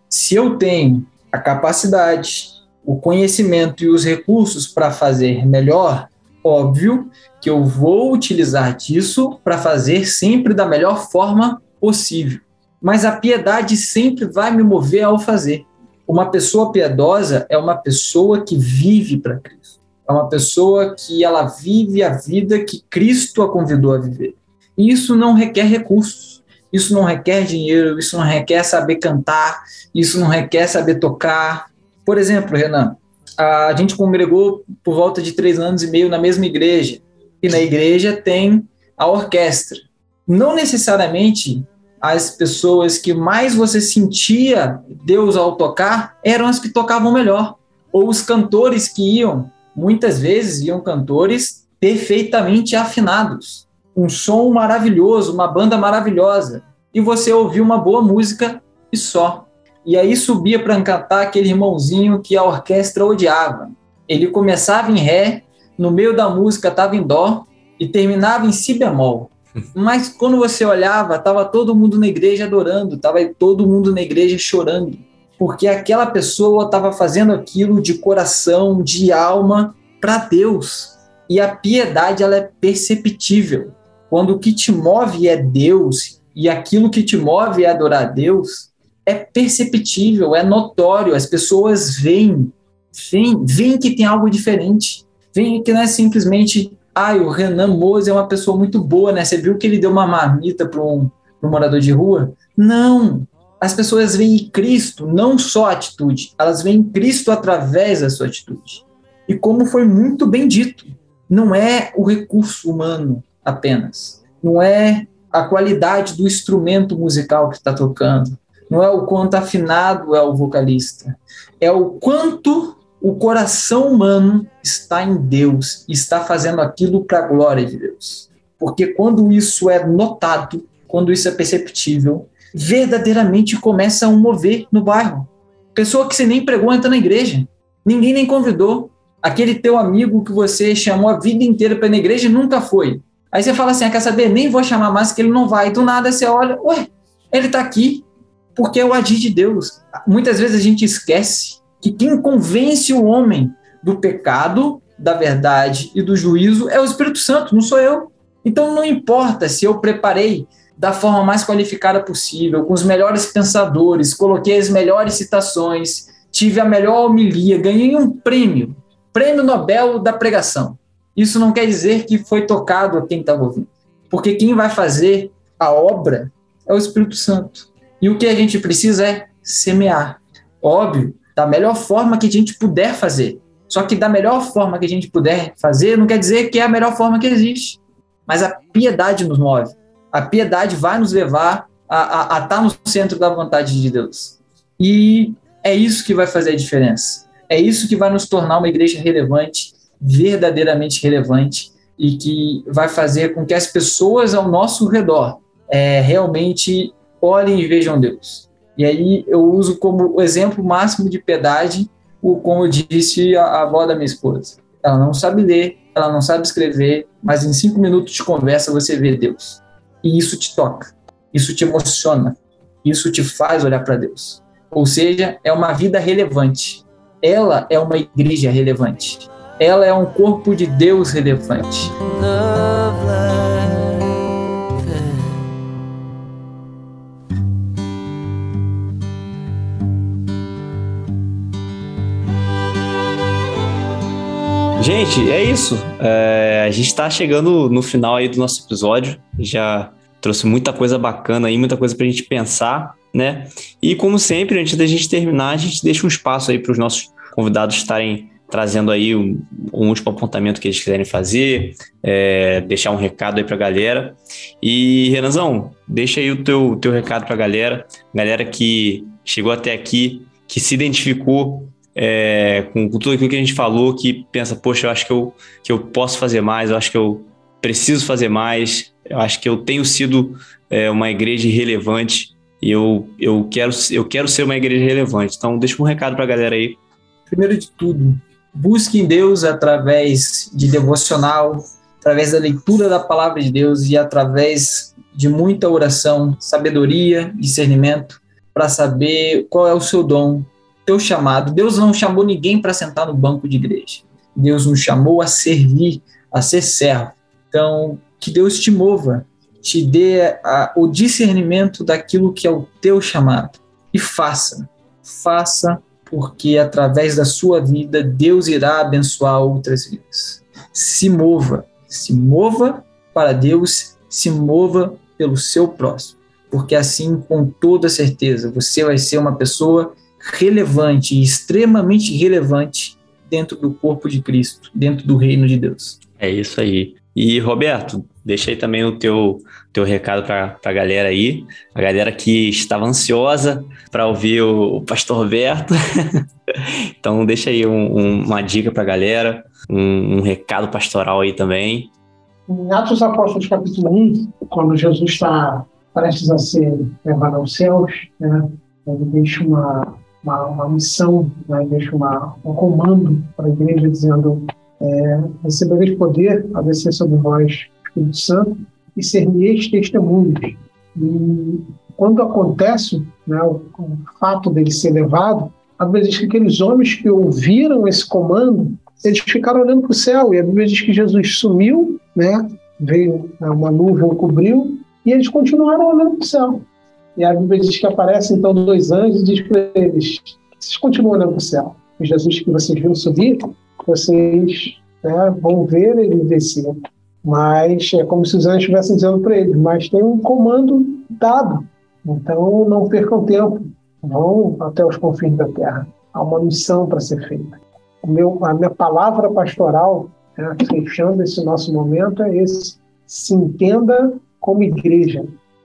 S2: Se eu tenho a capacidade, o conhecimento e os recursos para fazer melhor, óbvio que eu vou utilizar disso para fazer sempre da melhor forma possível. Mas a piedade sempre vai me mover ao fazer. Uma pessoa piedosa é uma pessoa que vive para Cristo. É uma pessoa que ela vive a vida que Cristo a convidou a viver. E isso não requer recursos isso não requer dinheiro, isso não requer saber cantar, isso não requer saber tocar. Por exemplo, Renan, a gente congregou por volta de três anos e meio na mesma igreja, e na igreja tem a orquestra. Não necessariamente as pessoas que mais você sentia Deus ao tocar eram as que tocavam melhor, ou os cantores que iam, muitas vezes iam cantores perfeitamente afinados um som maravilhoso, uma banda maravilhosa, e você ouviu uma boa música e só. E aí subia para cantar aquele irmãozinho que a orquestra odiava. Ele começava em ré, no meio da música estava em dó e terminava em si bemol. Mas quando você olhava, estava todo mundo na igreja adorando, estava todo mundo na igreja chorando, porque aquela pessoa estava fazendo aquilo de coração, de alma, para Deus. E a piedade ela é perceptível. Quando o que te move é Deus e aquilo que te move é adorar a Deus, é perceptível, é notório, as pessoas veem Vem, vem que tem algo diferente. Vem que não é simplesmente, ah, o Renan Mose é uma pessoa muito boa, né? Você viu que ele deu uma marmita para um, um morador de rua? Não. As pessoas veem em Cristo não só a atitude, elas veem Cristo através da sua atitude. E como foi muito bem dito, não é o recurso humano apenas, não é a qualidade do instrumento musical que está tocando, não é o quanto afinado é o vocalista, é o quanto o coração humano está em Deus, está fazendo aquilo para a glória de Deus. Porque quando isso é notado, quando isso é perceptível, verdadeiramente começa a um mover no bairro. Pessoa que você nem pregou entra na igreja, ninguém nem convidou. Aquele teu amigo que você chamou a vida inteira para ir na igreja nunca foi. Aí você fala assim: ah, quer saber? Nem vou chamar mais que ele não vai. Do nada você olha, ué, ele está aqui porque é o agir de Deus. Muitas vezes a gente esquece que quem convence o homem do pecado, da verdade e do juízo é o Espírito Santo, não sou eu. Então não importa se eu preparei da forma mais qualificada possível, com os melhores pensadores, coloquei as melhores citações, tive a melhor homilia, ganhei um prêmio, prêmio Nobel da pregação. Isso não quer dizer que foi tocado a quem estava ouvindo, porque quem vai fazer a obra é o Espírito Santo. E o que a gente precisa é semear. Óbvio da melhor forma que a gente puder fazer. Só que da melhor forma que a gente puder fazer não quer dizer que é a melhor forma que existe. Mas a piedade nos move. A piedade vai nos levar a, a, a estar no centro da vontade de Deus. E é isso que vai fazer a diferença. É isso que vai nos tornar uma igreja relevante, verdadeiramente relevante, e que vai fazer com que as pessoas ao nosso redor é, realmente olhem e vejam Deus. E aí eu uso como exemplo máximo de piedade, o, como disse a, a avó da minha esposa. Ela não sabe ler, ela não sabe escrever, mas em cinco minutos de conversa você vê Deus. E isso te toca, isso te emociona, isso te faz olhar para Deus. Ou seja, é uma vida relevante. Ela é uma igreja relevante. Ela é um corpo de Deus relevante.
S1: Gente, é isso. É, a gente está chegando no final aí do nosso episódio. Já trouxe muita coisa bacana aí, muita coisa para a gente pensar, né? E como sempre, antes da gente terminar, a gente deixa um espaço aí para os nossos convidados estarem trazendo aí um, um, último apontamento que eles quiserem fazer, é, deixar um recado aí para a galera. E, Renanzão, deixa aí o teu, teu recado para a galera, galera que chegou até aqui, que se identificou é, com, com, tudo aquilo que a gente falou, que pensa, poxa, eu acho que eu, que eu posso fazer mais, eu acho que eu preciso fazer mais, eu acho que eu tenho sido é, uma igreja relevante e eu, eu, quero, eu quero ser uma igreja relevante. Então, deixa um recado para a galera aí.
S2: Primeiro de tudo, busque em Deus através de devocional, através da leitura da palavra de Deus e através de muita oração, sabedoria, discernimento, para saber qual é o seu dom, teu chamado. Deus não chamou ninguém para sentar no banco de igreja. Deus nos chamou a servir, a ser servo. Então, que Deus te mova, te dê a, o discernimento daquilo que é o teu chamado. E faça. Faça, porque através da sua vida, Deus irá abençoar outras vidas. Se mova. Se mova para Deus, se mova pelo seu próximo. Porque assim, com toda certeza, você vai ser uma pessoa relevante e extremamente relevante dentro do corpo de Cristo, dentro do reino de Deus.
S1: É isso aí. E Roberto, deixa aí também o teu, teu recado para a galera aí, a galera que estava ansiosa para ouvir o, o, pastor Roberto. então deixa aí um, um, uma dica para a galera, um, um, recado pastoral aí também.
S3: Em Atos dos Apóstolos capítulo 1, quando Jesus está prestes a ser levado aos céus, né, ele deixa uma, uma, uma missão, né, deixa uma, um comando para a igreja dizendo é, recebereis poder a descer sobre vós Espírito Santo e ser-me-eis testemunhos. E quando acontece né, o, o, fato dele ser levado, Bíblia diz que aqueles homens que ouviram esse comando, eles ficaram olhando para o céu, e Bíblia diz que Jesus sumiu, né, veio né, uma nuvem, cobriu, e eles continuaram olhando para o céu. E a Bíblia diz que aparece então dois anjos e diz para eles: vocês continuam olhando para o céu. Jesus que vocês viram subir, vocês né, vão ver ele descer. Mas é como se os anjos estivessem dizendo para eles, mas tem um comando dado. Então não percam tempo, vão até os confins da terra. Há uma missão para ser feita. O meu, a minha palavra pastoral, né, fechando esse nosso momento, é esse. Se entenda como igreja.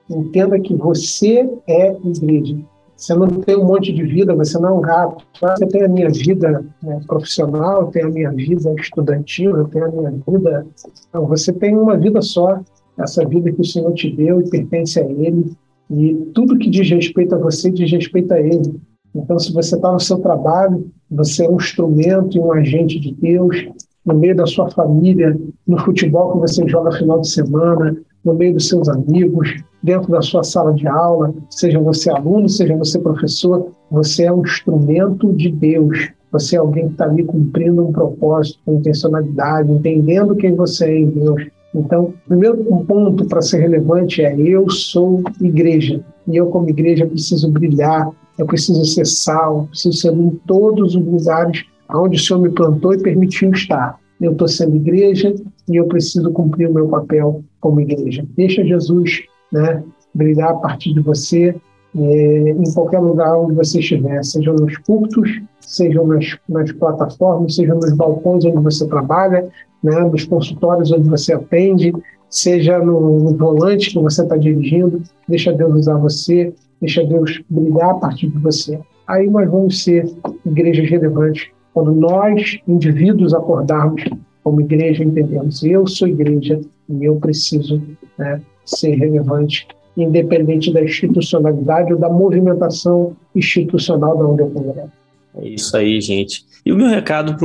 S3: Entenda que você é igreja. Você não tem um monte de vida, você não é um gato. Você tem a minha vida né, profissional, tenho a minha vida estudantil, eu tenho a minha vida. Não, você tem uma vida só, essa vida que o Senhor te deu e pertence a Ele. E tudo que diz respeito a você diz respeito a Ele. Então, se você está no seu trabalho, você é um instrumento e um agente de Deus, no meio da sua família, no futebol que você joga final de semana, no meio dos seus amigos, dentro da sua sala de aula, seja você aluno, seja você professor, você é um instrumento de Deus. Você é alguém que está ali cumprindo um propósito, com intencionalidade, entendendo quem você é em Deus. Então, o primeiro ponto para ser relevante é eu sou igreja. E eu, como igreja, preciso brilhar, eu preciso ser sal, preciso ser em todos os lugares onde o Senhor me plantou e permitiu estar. Eu estou sendo igreja e eu preciso cumprir o meu papel como igreja. Deixa Jesus né, brilhar a partir de você é, em qualquer lugar onde você estiver, seja nos cultos, sejam nas, nas plataformas, seja nos balcões onde você trabalha, né, nos consultórios onde você atende, seja no, no volante que você está dirigindo, deixa Deus usar você, deixa Deus brilhar a partir de você. Aí nós vamos ser igrejas relevantes quando nós, indivíduos, acordarmos como igreja, entendemos, eu sou igreja e eu preciso né, ser relevante, independente da institucionalidade ou da movimentação institucional da onde eu congrego.
S1: É isso aí, gente. E o meu recado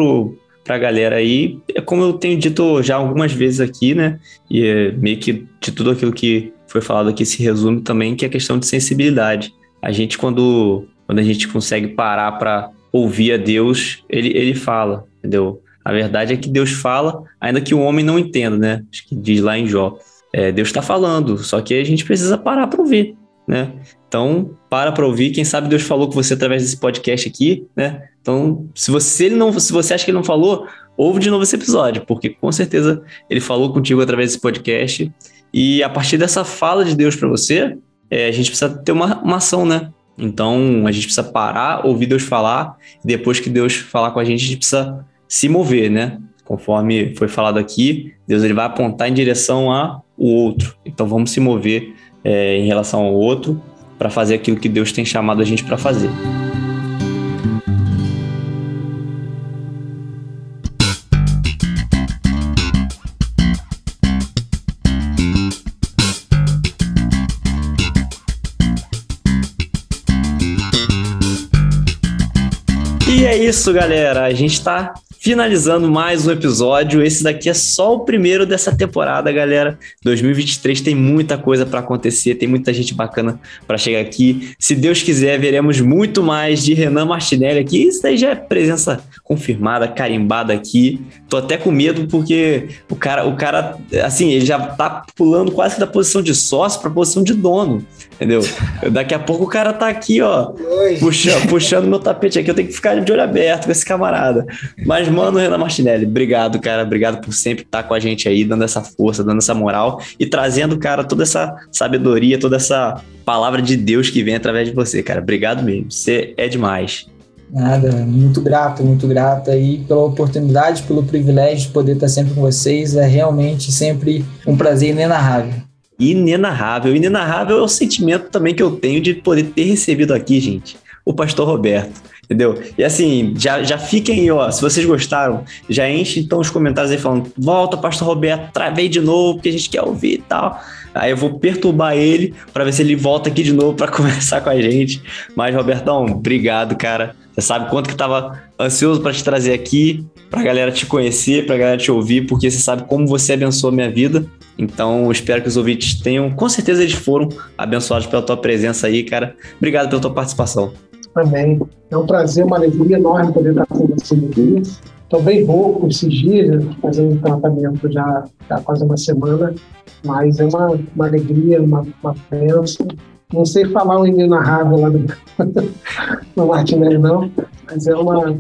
S1: para a galera aí, é como eu tenho dito já algumas vezes aqui, né? E é meio que de tudo aquilo que foi falado aqui se resume também que é a questão de sensibilidade. A gente quando quando a gente consegue parar para ouvir a Deus, ele ele fala, entendeu? A verdade é que Deus fala, ainda que o homem não entenda, né? Acho que diz lá em Jó. É, Deus está falando, só que a gente precisa parar para ouvir, né? Então, para para ouvir. Quem sabe Deus falou com você através desse podcast aqui, né? Então, se você não, se você acha que ele não falou, ouve de novo esse episódio, porque com certeza ele falou contigo através desse podcast. E a partir dessa fala de Deus para você, é, a gente precisa ter uma, uma ação, né? Então, a gente precisa parar, ouvir Deus falar, e depois que Deus falar com a gente, a gente precisa se mover, né? Conforme foi falado aqui, Deus ele vai apontar em direção ao outro. Então, vamos se mover é, em relação ao outro para fazer aquilo que Deus tem chamado a gente para fazer. Isso, galera. A gente está finalizando mais um episódio. Esse daqui é só o primeiro dessa temporada, galera. 2023 tem muita coisa para acontecer, tem muita gente bacana para chegar aqui. Se Deus quiser, veremos muito mais de Renan Martinelli aqui. Isso daí já é presença confirmada, carimbada aqui. Tô até com medo porque o cara, o cara, assim, ele já tá pulando quase da posição de sócio para posição de dono, entendeu? Daqui a pouco o cara tá aqui, ó, puxando, puxando meu tapete aqui. Eu tenho que ficar de olho aberto com esse camarada. Mas mano, Renan Martinelli, obrigado, cara. Obrigado por sempre estar com a gente aí, dando essa força, dando essa moral e trazendo, cara, toda essa sabedoria, toda essa palavra de Deus que vem através de você, cara. Obrigado mesmo. Você é demais.
S2: Nada, muito grato, muito grato aí pela oportunidade, pelo privilégio de poder estar sempre com vocês. É realmente sempre um prazer inenarrável.
S1: Inenarrável. Inenarrável é o sentimento também que eu tenho de poder ter recebido aqui, gente, o pastor Roberto entendeu? E assim, já, já fiquem aí, ó, se vocês gostaram, já enche então os comentários aí falando, volta, pastor Roberto, travei de novo, porque a gente quer ouvir e tal. Aí eu vou perturbar ele para ver se ele volta aqui de novo para conversar com a gente. Mas, Robertão, obrigado, cara. Você sabe quanto que tava ansioso para te trazer aqui, pra galera te conhecer, pra galera te ouvir, porque você sabe como você abençoou a minha vida. Então, espero que os ouvintes tenham, com certeza eles foram abençoados pela tua presença aí, cara. Obrigado pela tua participação
S3: também. É um prazer, uma alegria enorme poder estar com você aqui. Estou bem rouco esses dias, fazendo um tratamento já há quase uma semana, mas é uma, uma alegria, uma, uma bênção. Não sei falar o inenarrável lá do, do Martinelli, não, Mas é uma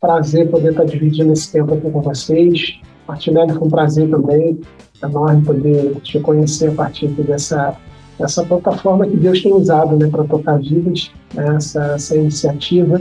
S3: prazer poder estar dividindo esse tempo aqui com vocês. Martinelli, foi um prazer também, enorme poder te conhecer a partir dessa, dessa plataforma que Deus tem usado né, para tocar vidas, né, essa, essa iniciativa.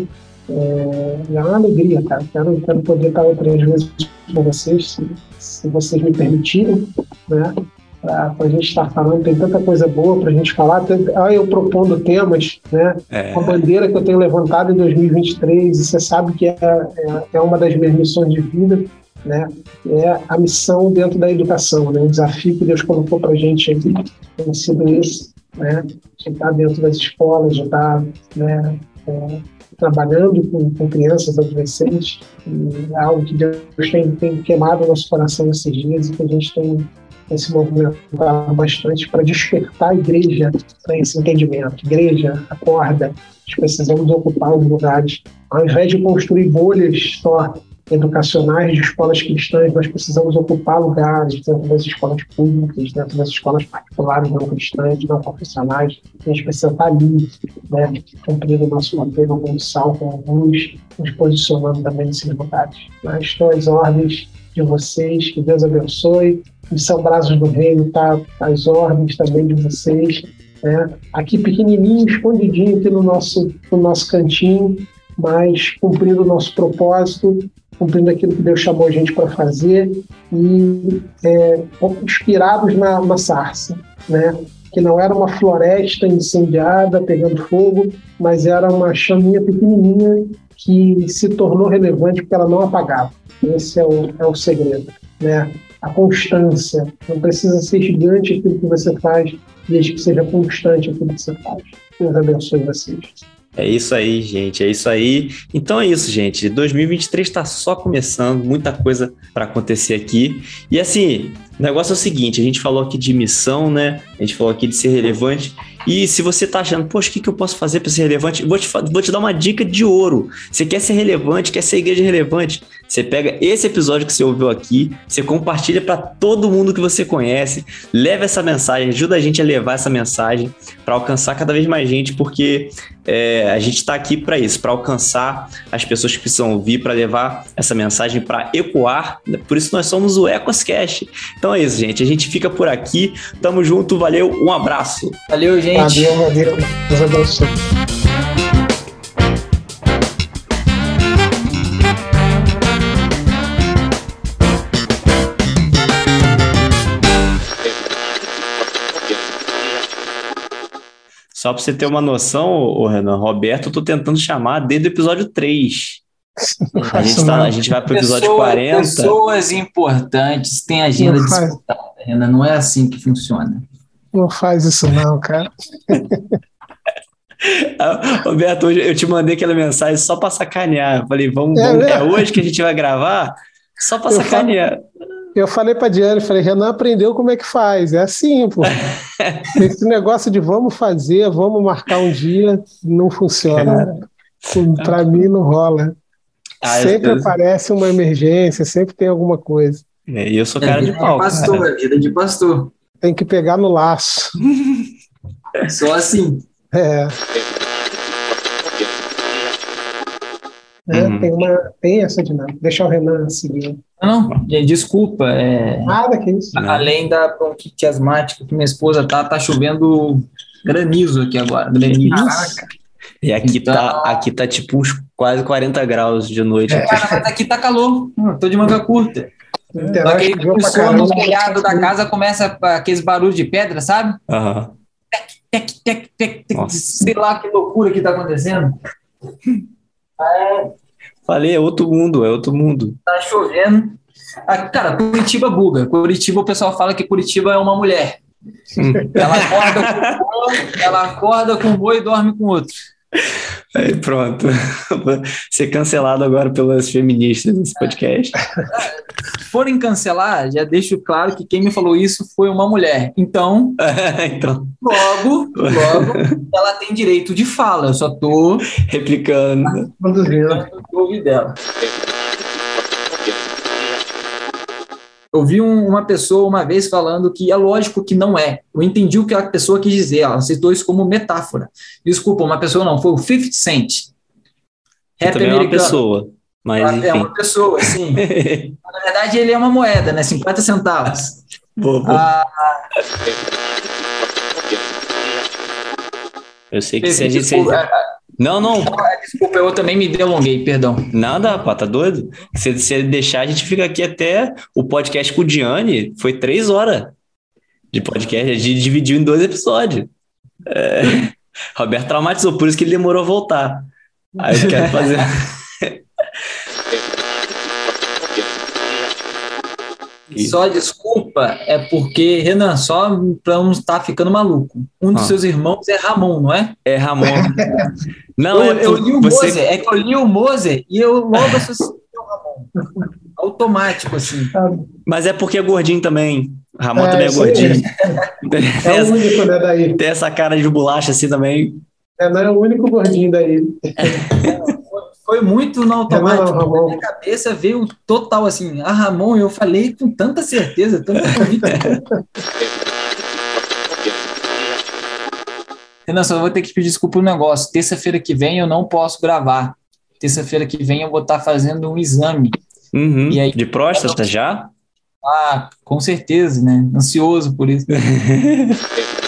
S3: É, é uma alegria, cara. Quero, quero poder estar outras vezes com vocês, se, se vocês me permitirem, né? Para a gente estar falando, tem tanta coisa boa para a gente falar. Ah, eu propondo temas, né? É. Uma bandeira que eu tenho levantado em 2023, e você sabe que é, é, é uma das minhas missões de vida, né? É a missão dentro da educação, né? O desafio que Deus colocou para a gente aqui tem sido esse, né? De estar dentro das escolas, de estar, né? É, trabalhando com, com crianças, adolescentes, é algo que Deus tem, tem queimado nosso coração nesses dias e que a gente tem, tem se bastante para despertar a igreja para esse entendimento. Igreja, acorda, nós precisamos ocupar os lugares. Ao invés de construir bolhas só educacionais de escolas cristãs, nós precisamos ocupar lugares dentro das escolas públicas, dentro das escolas particulares não cristãs, não profissionais. A gente precisa estar ali, né, cumprindo o nosso papel como sal, como luz, nos posicionando também nesses lugares. Mas estou às ordens de vocês, que Deus abençoe. Missão Braços do Reino está às ordens também de vocês. Né? Aqui pequenininho, escondidinho aqui no nosso, no nosso cantinho, mas cumprindo o nosso propósito cumprindo aquilo que Deus chamou a gente para fazer e é, inspirados na, na sarça, né? que não era uma floresta incendiada, pegando fogo, mas era uma chaminha pequenininha que se tornou relevante porque ela não apagava. Esse é o, é o segredo, né? A constância. Não precisa ser gigante aquilo que você faz, desde que seja constante aquilo que você faz. Deus abençoe vocês.
S1: É isso aí, gente. É isso aí. Então é isso, gente. 2023 está só começando, muita coisa para acontecer aqui. E assim, o negócio é o seguinte: a gente falou aqui de missão, né? A gente falou aqui de ser relevante. E se você tá achando, poxa, o que, que eu posso fazer para ser relevante? Vou te, vou te dar uma dica de ouro. Você quer ser relevante, quer ser igreja relevante? Você pega esse episódio que você ouviu aqui, você compartilha para todo mundo que você conhece, leva essa mensagem, ajuda a gente a levar essa mensagem para alcançar cada vez mais gente, porque é, a gente está aqui para isso, para alcançar as pessoas que precisam ouvir, para levar essa mensagem para ecoar. Por isso nós somos o Ecoscast. Então é isso, gente. A gente fica por aqui. Tamo junto, valeu, um abraço.
S2: Valeu, gente.
S3: Valeu, valeu. Deus abençoe.
S1: Só para você ter uma noção, o Renan, Roberto, eu tô tentando chamar desde o episódio 3. A gente, tá, a gente vai para o episódio Pessoa, 40.
S2: Pessoas importantes têm agenda disputada, Renan. Não é assim que funciona.
S3: Não faz isso, não, cara.
S1: Ah, Roberto, hoje eu te mandei aquela mensagem só para sacanear. Eu falei, vamos, é, vamos, é, hoje que a gente vai gravar? Só para sacanear.
S3: Eu falei para Diane, falei, Renan aprendeu como é que faz. É assim, pô. Esse negócio de vamos fazer, vamos marcar um dia, não funciona. Para mim não rola. Ah, sempre eu... aparece uma emergência, sempre tem alguma coisa.
S1: É, e eu sou cara é, de pau.
S2: Pastor, cara. é vida de pastor.
S3: Tem que pegar no laço.
S2: Só assim.
S3: É. É, uhum. tem, uma, tem essa dinâmica. Deixa o Renan seguir.
S2: Não, desculpa. É,
S3: Nada que isso.
S2: Além da bronquite asmática que minha esposa tá, tá chovendo granizo aqui agora. Granizo. Caraca.
S1: E aqui, tá, então... tá, aqui tá tipo uns quase 40 graus de noite.
S2: É, cara, mas aqui tá calor. Hum, tô de manga curta. Só que o no telhado da casa começa aqueles barulhos de pedra, sabe?
S1: Uhum.
S2: Tec, tec, tec, tec, tec, sei lá que loucura que tá acontecendo.
S1: É, Falei, é outro mundo, é outro mundo.
S2: Tá chovendo. Ah, cara, Curitiba buga. Curitiba, o pessoal fala que Curitiba é uma mulher. Hum. Ela acorda com um boi, ela acorda com um boi e dorme com outro.
S1: Aí pronto. Ser cancelado agora pelas feministas nesse podcast.
S2: Se forem cancelar, já deixo claro que quem me falou isso foi uma mulher. Então,
S1: então.
S2: logo, logo, ela tem direito de fala. Eu só tô
S1: replicando.
S2: Ouvi dela. Eu vi um, uma pessoa uma vez falando que é lógico que não é. Eu entendi o que a pessoa quis dizer. Ela citou isso como metáfora. Desculpa, uma pessoa não, foi o 50 Cent.
S1: Rap também americano. é uma pessoa. Mas,
S2: ah, é uma pessoa, sim. Na verdade, ele é uma moeda, né? 50 centavos.
S1: Boa, boa. Ah, eu sei que se a gente. Desculpa, é, não, não.
S2: Desculpa, eu também me delonguei, perdão.
S1: Nada, pá, tá doido? Se, se deixar, a gente fica aqui até o podcast com o Diane. Foi três horas de podcast. A gente dividiu em dois episódios. É, Roberto traumatizou, por isso que ele demorou a voltar. Aí eu quero fazer.
S2: Só desculpa é porque, Renan, só para não estar ficando maluco. Um dos ah. seus irmãos é Ramon, não é?
S1: É Ramon.
S2: não, eu, é eu li o você... Moser, é que eu li o Moser e eu logo associei o Ramon. Automático, assim.
S1: Mas é porque é gordinho também. Ramon é, também é gordinho.
S3: É, é o único, né, daí.
S1: Tem essa cara de bolacha assim também.
S3: É, não é o único gordinho daí.
S2: Foi muito no automático. Não, Na minha cabeça veio total assim. A Ramon, eu falei com tanta certeza, tanta convicção. Renan, só vou ter que pedir desculpa um negócio. Terça-feira que vem eu não posso gravar. Terça-feira que vem eu vou estar fazendo um exame.
S1: Uhum. E aí, de próstata já?
S2: Ah, com certeza, né? Ansioso por isso.